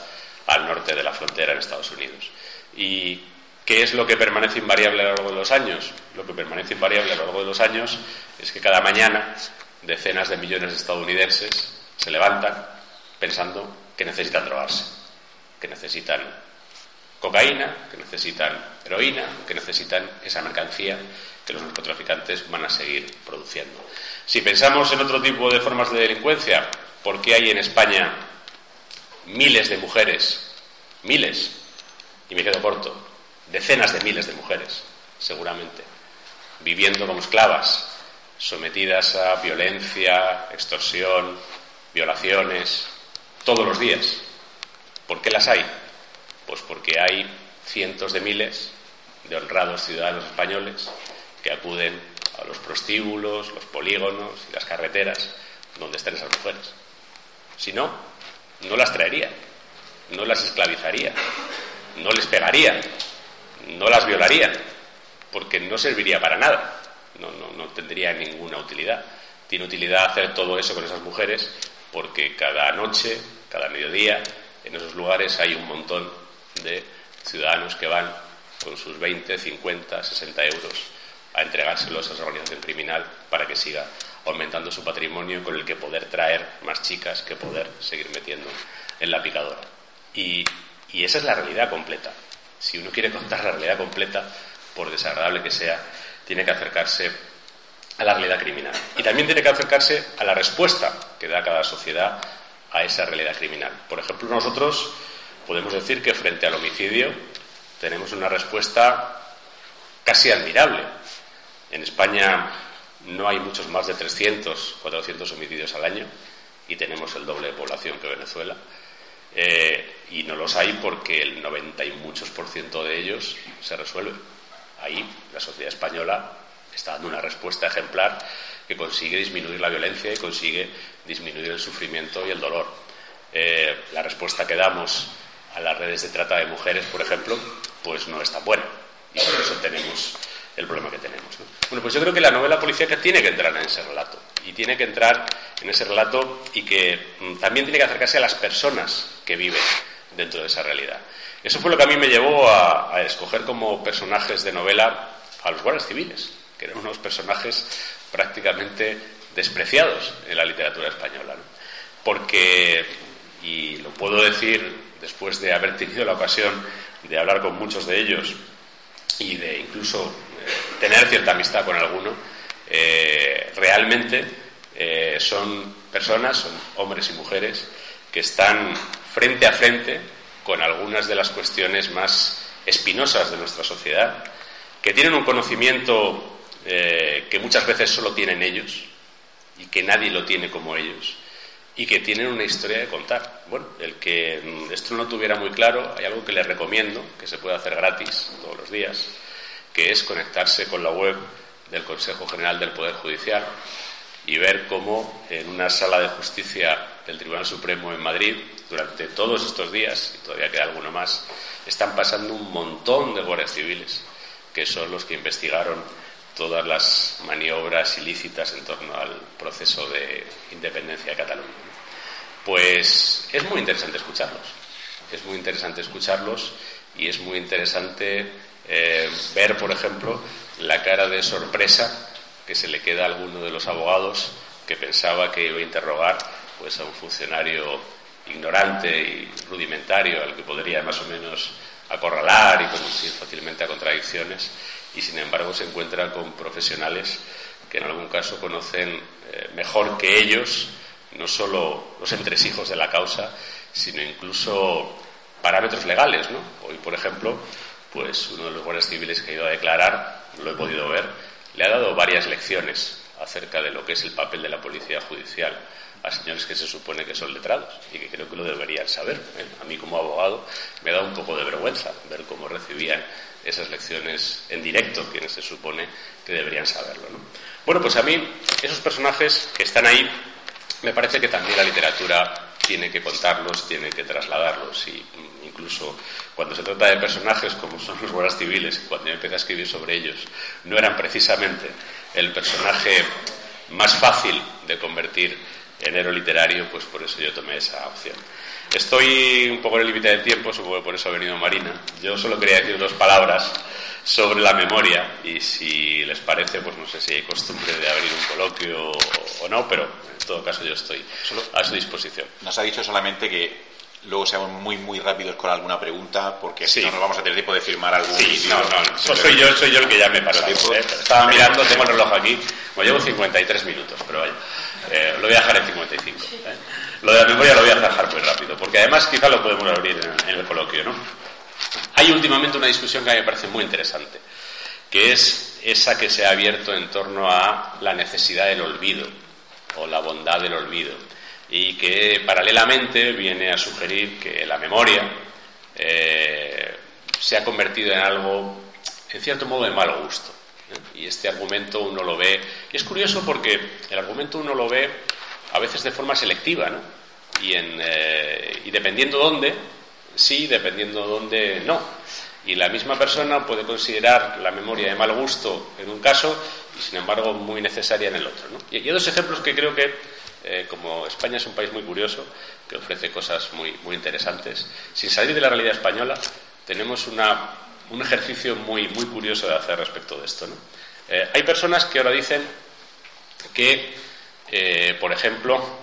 al norte de la frontera en Estados Unidos. ¿Y qué es lo que permanece invariable a lo largo de los años? Lo que permanece invariable a lo largo de los años es que cada mañana decenas de millones de estadounidenses se levantan pensando que necesitan drogarse, que necesitan cocaína, que necesitan heroína, que necesitan esa mercancía que los narcotraficantes van a seguir produciendo. Si pensamos en otro tipo de formas de delincuencia, ¿por qué hay en España miles de mujeres, miles, y me quedo corto, decenas de miles de mujeres, seguramente, viviendo como esclavas, sometidas a violencia, extorsión, violaciones, todos los días? ¿Por qué las hay? Pues porque hay cientos de miles de honrados ciudadanos españoles que acuden a los prostíbulos, los polígonos y las carreteras donde están esas mujeres. Si no, no las traería, no las esclavizaría, no les pegaría, no las violaría, porque no serviría para nada, no, no, no tendría ninguna utilidad. Tiene utilidad hacer todo eso con esas mujeres porque cada noche, cada mediodía, en esos lugares hay un montón de ciudadanos que van con sus 20, 50, 60 euros a entregárselos a esa organización criminal para que siga aumentando su patrimonio con el que poder traer más chicas que poder seguir metiendo en la picadora. Y, y esa es la realidad completa. Si uno quiere contar la realidad completa, por desagradable que sea, tiene que acercarse a la realidad criminal. Y también tiene que acercarse a la respuesta que da cada sociedad a esa realidad criminal. Por ejemplo, nosotros podemos decir que frente al homicidio tenemos una respuesta casi admirable. En España no hay muchos más de 300, 400 homicidios al año y tenemos el doble de población que Venezuela. Eh, y no los hay porque el 90 y muchos por ciento de ellos se resuelve. Ahí la sociedad española está dando una respuesta ejemplar que consigue disminuir la violencia y consigue disminuir el sufrimiento y el dolor. Eh, la respuesta que damos a las redes de trata de mujeres, por ejemplo, pues no es tan buena. Y por eso tenemos el problema que tenemos. Bueno, pues yo creo que la novela policíaca tiene que entrar en ese relato. Y tiene que entrar en ese relato y que mm, también tiene que acercarse a las personas que viven dentro de esa realidad. Eso fue lo que a mí me llevó a, escoger como personajes de novela a los guardias civiles, que eran unos personajes prácticamente despreciados en la literatura española. Porque, y lo puedo decir después de haber tenido la ocasión de hablar con muchos de ellos y de incluso eh, tener cierta amistad con alguno, eh, realmente eh, son personas, son hombres y mujeres que están frente a frente con algunas de las cuestiones más espinosas de nuestra sociedad, que tienen un conocimiento que muchas veces solo tienen ellos y que nadie lo tiene como ellos y que tienen una historia de contar. Bueno, el que esto no tuviera muy claro, hay algo que les recomiendo, que se puede hacer gratis todos los días, que es conectarse con la web del Consejo General del Poder Judicial y ver cómo en una sala de justicia del Tribunal Supremo en Madrid, durante todos estos días, y todavía queda alguno más, están pasando un montón de guardias civiles, que son los que investigaron todas las maniobras ilícitas en torno al proceso de independencia de Cataluña. Pues es muy interesante escucharlos, es muy interesante escucharlos y es muy interesante eh, ver, por ejemplo, la cara de sorpresa que se le queda a alguno de los abogados que pensaba que iba a interrogar pues, a un funcionario ignorante y rudimentario al que podría más o menos acorralar y conducir fácilmente a contradicciones y sin embargo se encuentra con profesionales que en algún caso conocen eh, mejor que ellos no solo los entresijos de la causa, sino incluso parámetros legales. ¿no? Hoy, por ejemplo, pues uno de los guardias civiles que ha ido a declarar, lo he podido ver, le ha dado varias lecciones acerca de lo que es el papel de la policía judicial a señores que se supone que son letrados y que creo que lo deberían saber. ¿eh? A mí como abogado me da un poco de vergüenza ver cómo recibían esas lecciones en directo, quienes se supone que deberían saberlo. Bueno, pues a mí esos personajes que están ahí, me parece que también la literatura tiene que contarlos, tiene que trasladarlos y incluso cuando se trata de personajes como son los guardas civiles, cuando yo empecé a escribir sobre ellos, no eran precisamente el personaje más fácil de convertir en héroe literario, pues por eso yo tomé esa opción. Estoy un poco en el límite del tiempo, supongo que por eso ha venido Marina. Yo solo quería decir dos palabras sobre la memoria y si les parece, pues no sé si hay costumbre de abrir un coloquio o no, pero en todo caso yo estoy a su disposición. Nos ha dicho solamente que luego seamos muy muy rápidos con alguna pregunta porque si no nos vamos a tener tiempo de firmar algún sí, no, no, soy yo, soy yo el que ya me pasa. ¿eh? Estaba mirando, tengo el reloj aquí, me llevo 53 minutos, pero vaya, eh, lo voy a dejar en 55. ¿eh? Lo de la memoria lo voy a dejar muy rápido, porque además quizá lo podemos abrir en, en el coloquio, ¿no? Hay últimamente una discusión que a mí me parece muy interesante, que es esa que se ha abierto en torno a la necesidad del olvido o la bondad del olvido y que paralelamente viene a sugerir que la memoria eh, se ha convertido en algo, en cierto modo, de mal gusto. ¿eh? Y este argumento uno lo ve, y es curioso porque el argumento uno lo ve a veces de forma selectiva, ¿no? Y, eh, y dependiendo dónde, sí, dependiendo dónde, no. Y la misma persona puede considerar la memoria de mal gusto en un caso y, sin embargo, muy necesaria en el otro. Y hay dos ejemplos que creo que eh, como España es un país muy curioso, que ofrece cosas muy, muy interesantes, sin salir de la realidad española, tenemos un ejercicio muy, muy curioso de hacer respecto de esto. Eh, hay personas que ahora dicen que, eh, por ejemplo,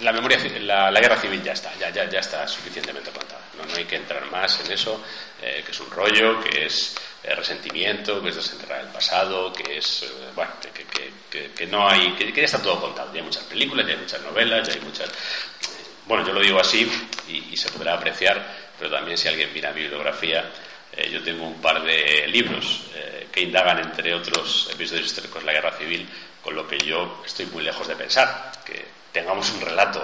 la, memoria, la, guerra civil ya está, ya, ya, ya está suficientemente contada. ¿no? hay que entrar más en eso, que es un rollo, que es resentimiento, que es desenterrar el pasado, que es, bueno, que, no hay, que, ya está todo contado. Ya hay muchas películas, ya hay muchas novelas, ya hay muchas. Bueno, yo lo digo así y, se podrá apreciar, pero también si alguien mira mi bibliografía, eh, yo tengo un par de libros eh, que indagan, entre otros episodios históricos, la guerra civil, con lo que yo estoy muy lejos de pensar, que tengamos un relato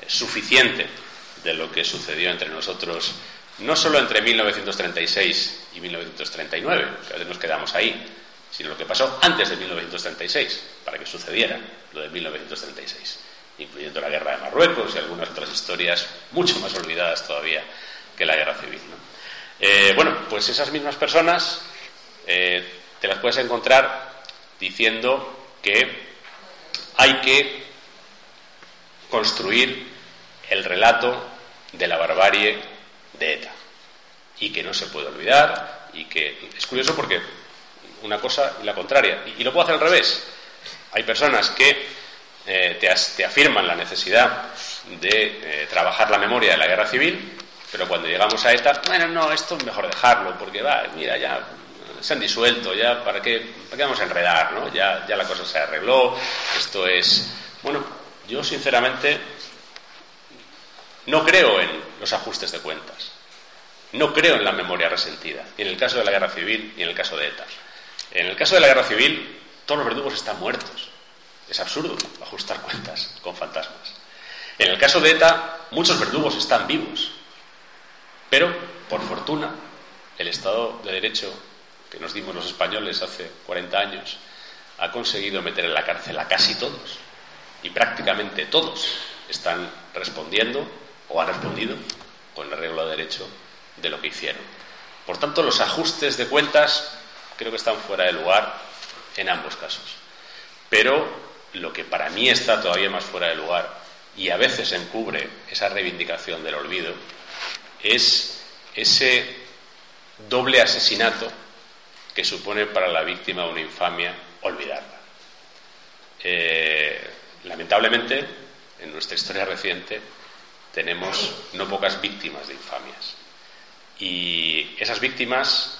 eh, suficiente de lo que sucedió entre nosotros, no solo entre 1936 y 1939, que a veces nos quedamos ahí, sino lo que pasó antes de 1936, para que sucediera lo de 1936, incluyendo la guerra de Marruecos y algunas otras historias mucho más olvidadas todavía que la guerra civil. Eh, bueno, pues esas mismas personas eh, te las puedes encontrar diciendo que hay que construir el relato de la barbarie de ETA y que no se puede olvidar y que es curioso porque una cosa y la contraria. Y, lo puedo hacer al revés. Hay personas que eh, te, afirman la necesidad de eh, trabajar la memoria de la guerra civil, pero cuando llegamos a ETA, bueno, no, esto es mejor dejarlo, porque va, mira, ya se han disuelto, ya, ¿para qué, para qué vamos a enredar? ¿no? Ya, ya la cosa se arregló, esto es. Bueno, yo sinceramente no creo en los ajustes de cuentas. No creo en la memoria resentida, ni en el caso de la guerra civil, ni en el caso de ETA. En el caso de la guerra civil, todos los verdugos están muertos. Es absurdo ajustar cuentas con fantasmas. En el caso de ETA, muchos verdugos están vivos. Pero, por fortuna, el Estado de Derecho que nos dimos los españoles hace 40 años ha conseguido meter en la cárcel a casi todos. Y prácticamente todos están respondiendo o han respondido con el arreglo de derecho de lo que hicieron. Por tanto, los ajustes de cuentas creo que están fuera de lugar en ambos casos. Pero lo que para mí está todavía más fuera de lugar y a veces encubre esa reivindicación del olvido es ese doble asesinato que supone para la víctima una infamia olvidarla. Eh, lamentablemente, en nuestra historia reciente tenemos no pocas víctimas de infamias. Y esas víctimas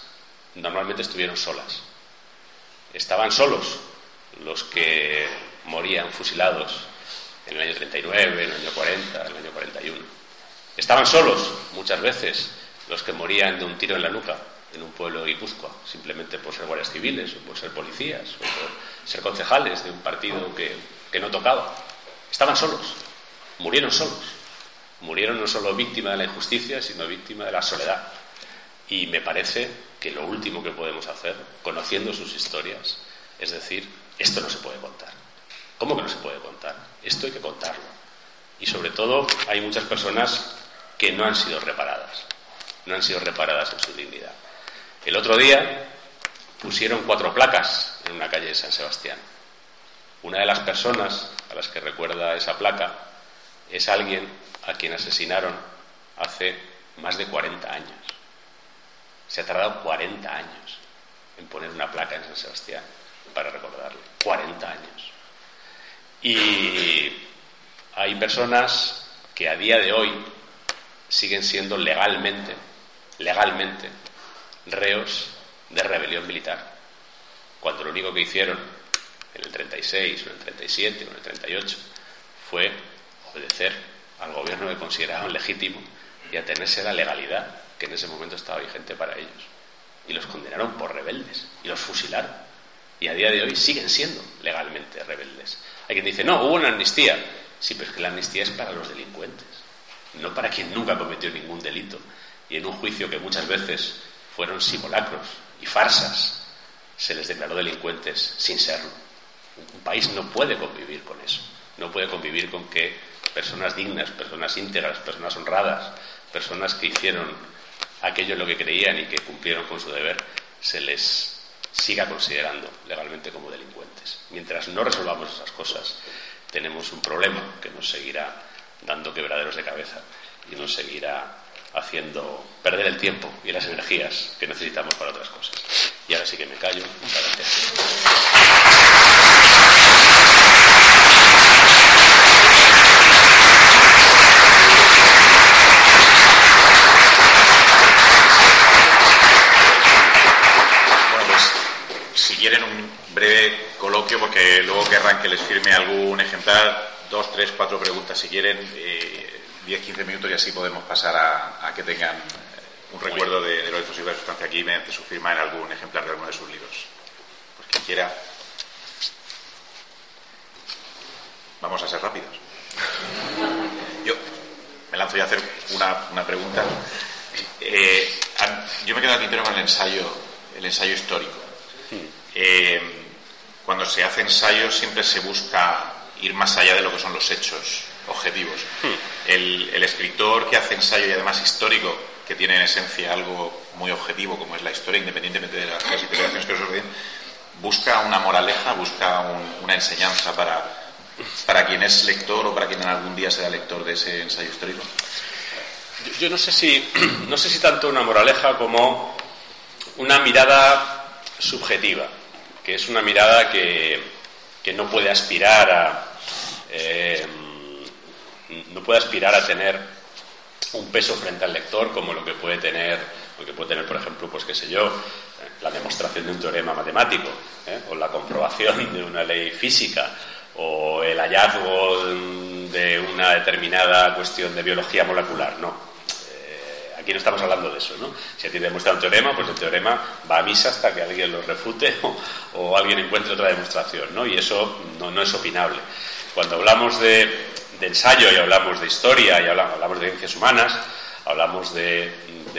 normalmente estuvieron solas. Estaban solos los que morían fusilados en el año 39, en el año 40, en el año 41. Estaban solos muchas veces los que morían de un tiro en la nuca en un pueblo de Guipúzcoa, simplemente por ser guardias civiles, o por ser policías, o por ser concejales de un partido que, que no tocaba. Estaban solos, murieron solos. Murieron no solo víctimas de la injusticia, sino víctimas de la soledad. Y me parece que lo último que podemos hacer, conociendo sus historias, es decir, esto no se puede contar. ¿Cómo que no se puede contar? Esto hay que contarlo. Y sobre todo hay muchas personas que no han sido reparadas, no han sido reparadas en su dignidad. El otro día pusieron cuatro placas en una calle de San Sebastián. Una de las personas a las que recuerda esa placa es alguien a quien asesinaron hace más de 40 años. Se ha tardado 40 años en poner una placa en San Sebastián para recordarle. 40 años. Y hay personas que a día de hoy siguen siendo legalmente, legalmente, reos de rebelión militar. Cuando lo único que hicieron en el 36 o en el 37 o en el 38 fue obedecer al gobierno que consideraban legítimo y atenerse a la legalidad que en ese momento estaba vigente para ellos. Y los condenaron por rebeldes y los fusilaron. Y a día de hoy siguen siendo legalmente rebeldes. Hay quien dice, no, hubo una amnistía. Sí, pero es que la amnistía es para los delincuentes, no para quien nunca cometió ningún delito. Y en un juicio que muchas veces fueron simulacros y farsas, se les declaró delincuentes sin serlo. Un país no puede convivir con eso. No puede convivir con que personas dignas, personas íntegras, personas honradas, personas que hicieron aquello en lo que creían y que cumplieron con su deber, se les siga considerando legalmente como delincuentes. Mientras no resolvamos esas cosas, tenemos un problema que nos seguirá dando quebraderos de cabeza y nos seguirá haciendo perder el tiempo y las energías que necesitamos para otras cosas. Y ahora sí que me callo. Muchas gracias. quieren un breve coloquio, porque que les firme algún ejemplar, dos, tres, cuatro preguntas si quieren, eh, 10, 15 minutos y así podemos pasar a, a que tengan un recuerdo de, de Lorenzo Silva de sustancia aquí mediante su firma en algún ejemplar de alguno de sus libros. Pues quien quiera. Vamos a ser rápidos. Yo me lanzo ya a hacer una, una pregunta. Eh, yo me quedo al tintero con el ensayo, el ensayo histórico. Eh, cuando se hace ensayo siempre se busca ir más allá de lo que son los hechos objetivos. El, el, escritor que hace ensayo y además histórico, que tiene en esencia algo muy objetivo como es la historia, independientemente de las, las interpretaciones que suceden, busca una moraleja, busca un, una enseñanza para, para quien es lector o para quien en algún día será lector de ese ensayo histórico. Yo, yo no sé si no sé si tanto una moraleja como una mirada subjetiva que es una mirada que, no puede aspirar a eh, no puede aspirar a tener un peso frente al lector como lo que puede tener lo que puede tener por ejemplo pues qué sé yo la demostración de un teorema matemático ¿eh? o la comprobación de una ley física o el hallazgo de una determinada cuestión de biología molecular no aquí no estamos hablando de eso, ¿no? Si a ti te demuestra un teorema, pues el teorema va a misa hasta que alguien lo refute o, alguien encuentre otra demostración, ¿no? Y eso no, es opinable. Cuando hablamos de, ensayo y hablamos de historia y hablamos, de ciencias humanas, hablamos de,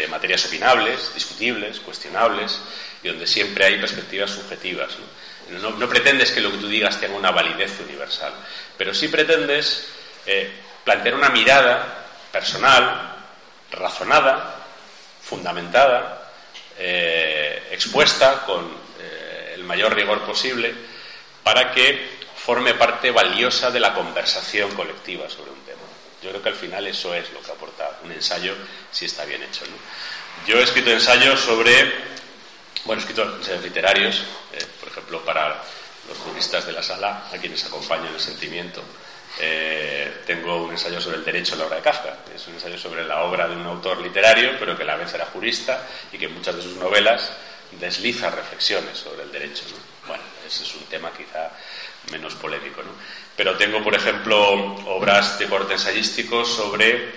materias opinables, discutibles, cuestionables, y donde siempre hay perspectivas subjetivas, no pretendes que lo que tú digas tenga una validez universal, pero sí pretendes eh, plantear una mirada personal, razonada, fundamentada, eh, expuesta con eh, el mayor rigor posible, para que forme parte valiosa de la conversación colectiva sobre un tema. Yo creo que al final eso es lo que aporta un ensayo si está bien hecho. Yo he escrito ensayos sobre, bueno, he escrito ensayos literarios, eh, por ejemplo, para los juristas de la sala, a quienes acompaña el sentimiento, eh, tengo un ensayo sobre el derecho a la obra de Kafka. Es un ensayo sobre la obra de un autor literario, pero que a la vez era jurista y que muchas de sus novelas desliza reflexiones sobre el derecho. Bueno, ese es un tema quizá menos polémico. ¿no? Pero tengo, por ejemplo, obras de corte ensayístico sobre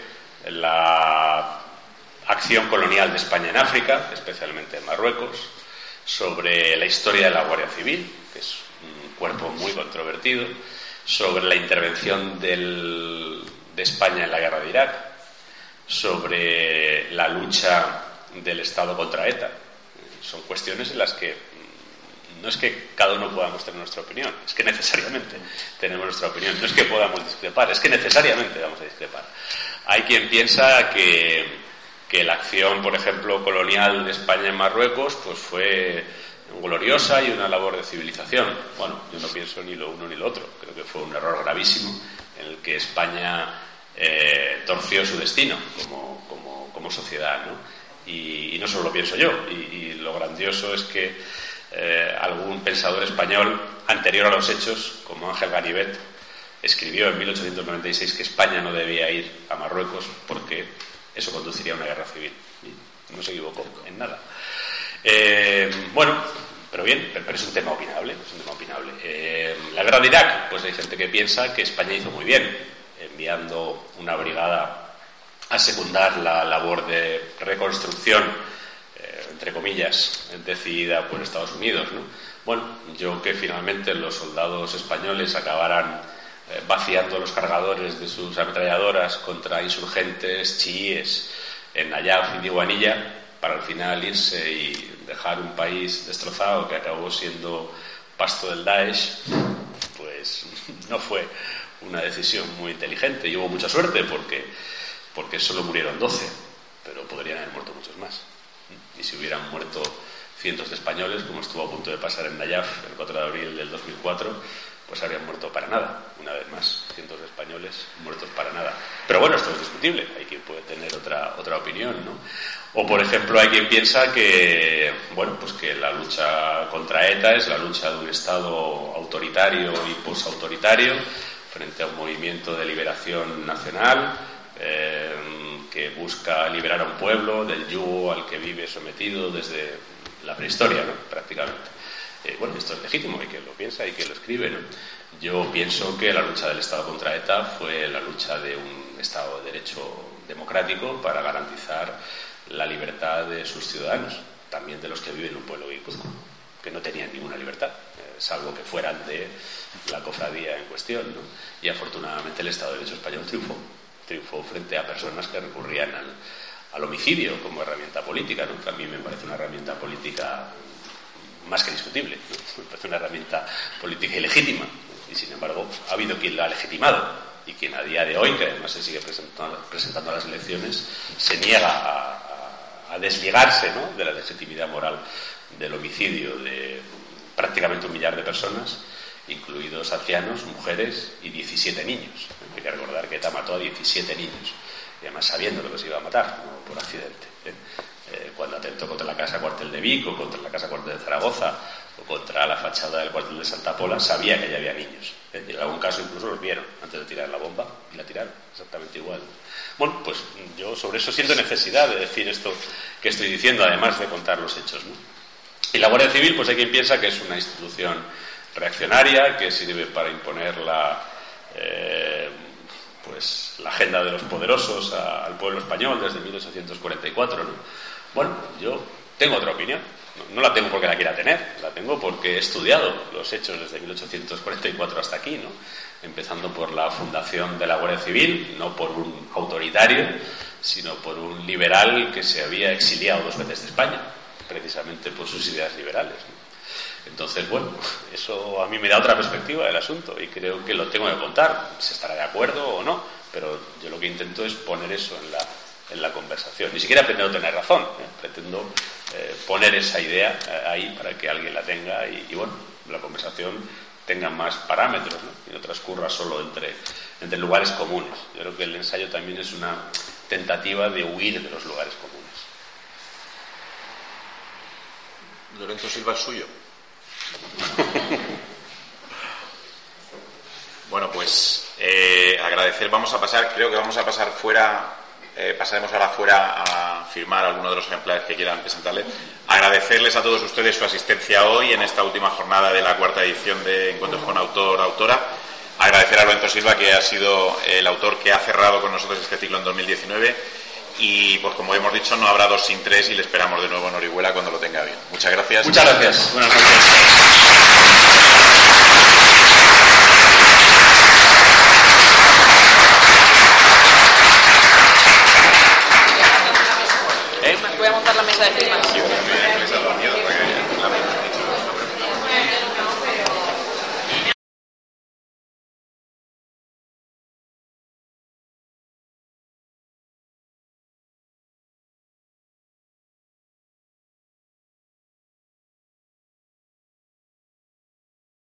la acción colonial de España en África, especialmente en Marruecos, sobre la historia de la Guardia Civil, que es un cuerpo muy controvertido, sobre la intervención de España en la guerra de Irak, sobre la lucha del Estado contra ETA. Son cuestiones en las que no es que cada uno podamos tener nuestra opinión, es que necesariamente tenemos nuestra opinión. No es que podamos discrepar, es que necesariamente vamos a discrepar. Hay quien piensa que, que la acción, por ejemplo, colonial de España en Marruecos, pues fue gloriosa y una labor de civilización. Bueno, yo no pienso ni lo uno ni lo otro. Creo que fue un error gravísimo en el que España eh, torció su destino como, sociedad. ¿no? Y, no solo lo pienso yo. Y, lo grandioso es que eh, algún pensador español anterior a los hechos, como Ángel Ganivet, escribió en 1896 que España no debía ir a Marruecos porque eso conduciría a una guerra civil. no se equivocó en nada. Eh, bueno, pero bien, pero es un tema opinable. Un tema opinable. Eh, la guerra de Irak, pues hay gente que piensa que España hizo muy bien enviando una brigada a secundar la labor de reconstrucción, eh, entre comillas, decidida por Estados Unidos. Bueno, yo que finalmente los soldados españoles acabaran vaciando los cargadores de sus ametralladoras contra insurgentes chiíes en Nayaf y Diguanilla, para al final irse y dejar un país destrozado que acabó siendo pasto del Daesh, pues no fue una decisión muy inteligente y hubo mucha suerte porque, porque solo murieron 12, pero podrían haber muerto muchos más. Y si hubieran muerto cientos de españoles, como estuvo a punto de pasar en Nayaf el 4 de abril del 2004, pues habrían muerto para nada, una vez más, cientos de españoles muertos para nada. Pero bueno, esto es discutible, hay quien puede tener otra, otra opinión, ¿no? O, por ejemplo, hay quien piensa que, bueno, pues que la lucha contra ETA es la lucha de un Estado autoritario y posautoritario frente a un movimiento de liberación nacional eh, que busca liberar a un pueblo del yugo al que vive sometido desde la prehistoria, ¿no? prácticamente. Eh, bueno, esto es legítimo, hay que lo piensa y que lo escribe. Yo pienso que la lucha del Estado contra ETA fue la lucha de un Estado de Derecho democrático para garantizar la libertad de sus ciudadanos, también de los que viven en un pueblo guipuzcoano, que no tenían ninguna libertad, eh, salvo que fueran de la cofradía en cuestión. Y afortunadamente el Estado de Derecho español triunfó, triunfó frente a personas que recurrían al, al homicidio como herramienta política, ¿no? que a mí me parece una herramienta política más que discutible, me parece una herramienta política ilegítima, y sin embargo ha habido quien la ha legitimado y quien a día de hoy, que además se sigue presentando, presentando a las elecciones, se niega a, desligarse de la legitimidad moral del homicidio de prácticamente un millar de personas, incluidos ancianos, mujeres y 17 niños. Hay que recordar que ETA mató a 17 niños, y además sabiendo lo que se iba a matar, no por accidente. ¿eh? Eh, cuando atentó contra la casa cuartel de Vic o contra la casa cuartel de Zaragoza contra la fachada del cuartel de Santa Pola, sabía que allá había niños. en algún caso incluso los vieron antes de tirar la bomba y la tiraron exactamente igual. Bueno, pues yo sobre eso siento necesidad de decir esto que estoy diciendo, además de contar los hechos. Y la Guardia Civil, pues hay quien piensa que es una institución reaccionaria que sirve para imponer la, eh, pues, la agenda de los poderosos al pueblo español desde 1844. ¿no? Bueno, yo tengo otra opinión. No, la tengo porque la quiera tener, la tengo porque he estudiado los hechos desde 1844 hasta aquí, ¿no? empezando por la fundación de la Guardia Civil, no por un autoritario, sino por un liberal que se había exiliado dos veces de España, precisamente por sus ideas liberales. Entonces, bueno, eso a mí me da otra perspectiva del asunto y creo que lo tengo que contar. Se estará de acuerdo o no, pero yo lo que intento es poner eso en la, en la conversación. Ni siquiera pretendo tener razón, ¿eh? pretendo eh, poner esa idea eh, ahí para que alguien la tenga y, bueno, la conversación tenga más parámetros y no transcurra solo entre, entre lugares comunes. Yo creo que el ensayo también es una tentativa de huir de los lugares comunes. Lorenzo Silva es suyo. bueno, pues agradecer, vamos a pasar, creo que vamos a pasar fuera eh, pasaremos ahora fuera a, firmar alguno de los ejemplares que quieran presentarles. Agradecerles a todos ustedes su asistencia hoy en esta última jornada de la cuarta edición de Encuentros con Autor Autora. Agradecer a Lorenzo Silva, que ha sido el autor que ha cerrado con nosotros este ciclo en 2019. Y pues como hemos dicho, no habrá dos sin tres y le esperamos de nuevo en Orihuela cuando lo tenga bien. Muchas gracias. Muchas gracias. Buenas noches.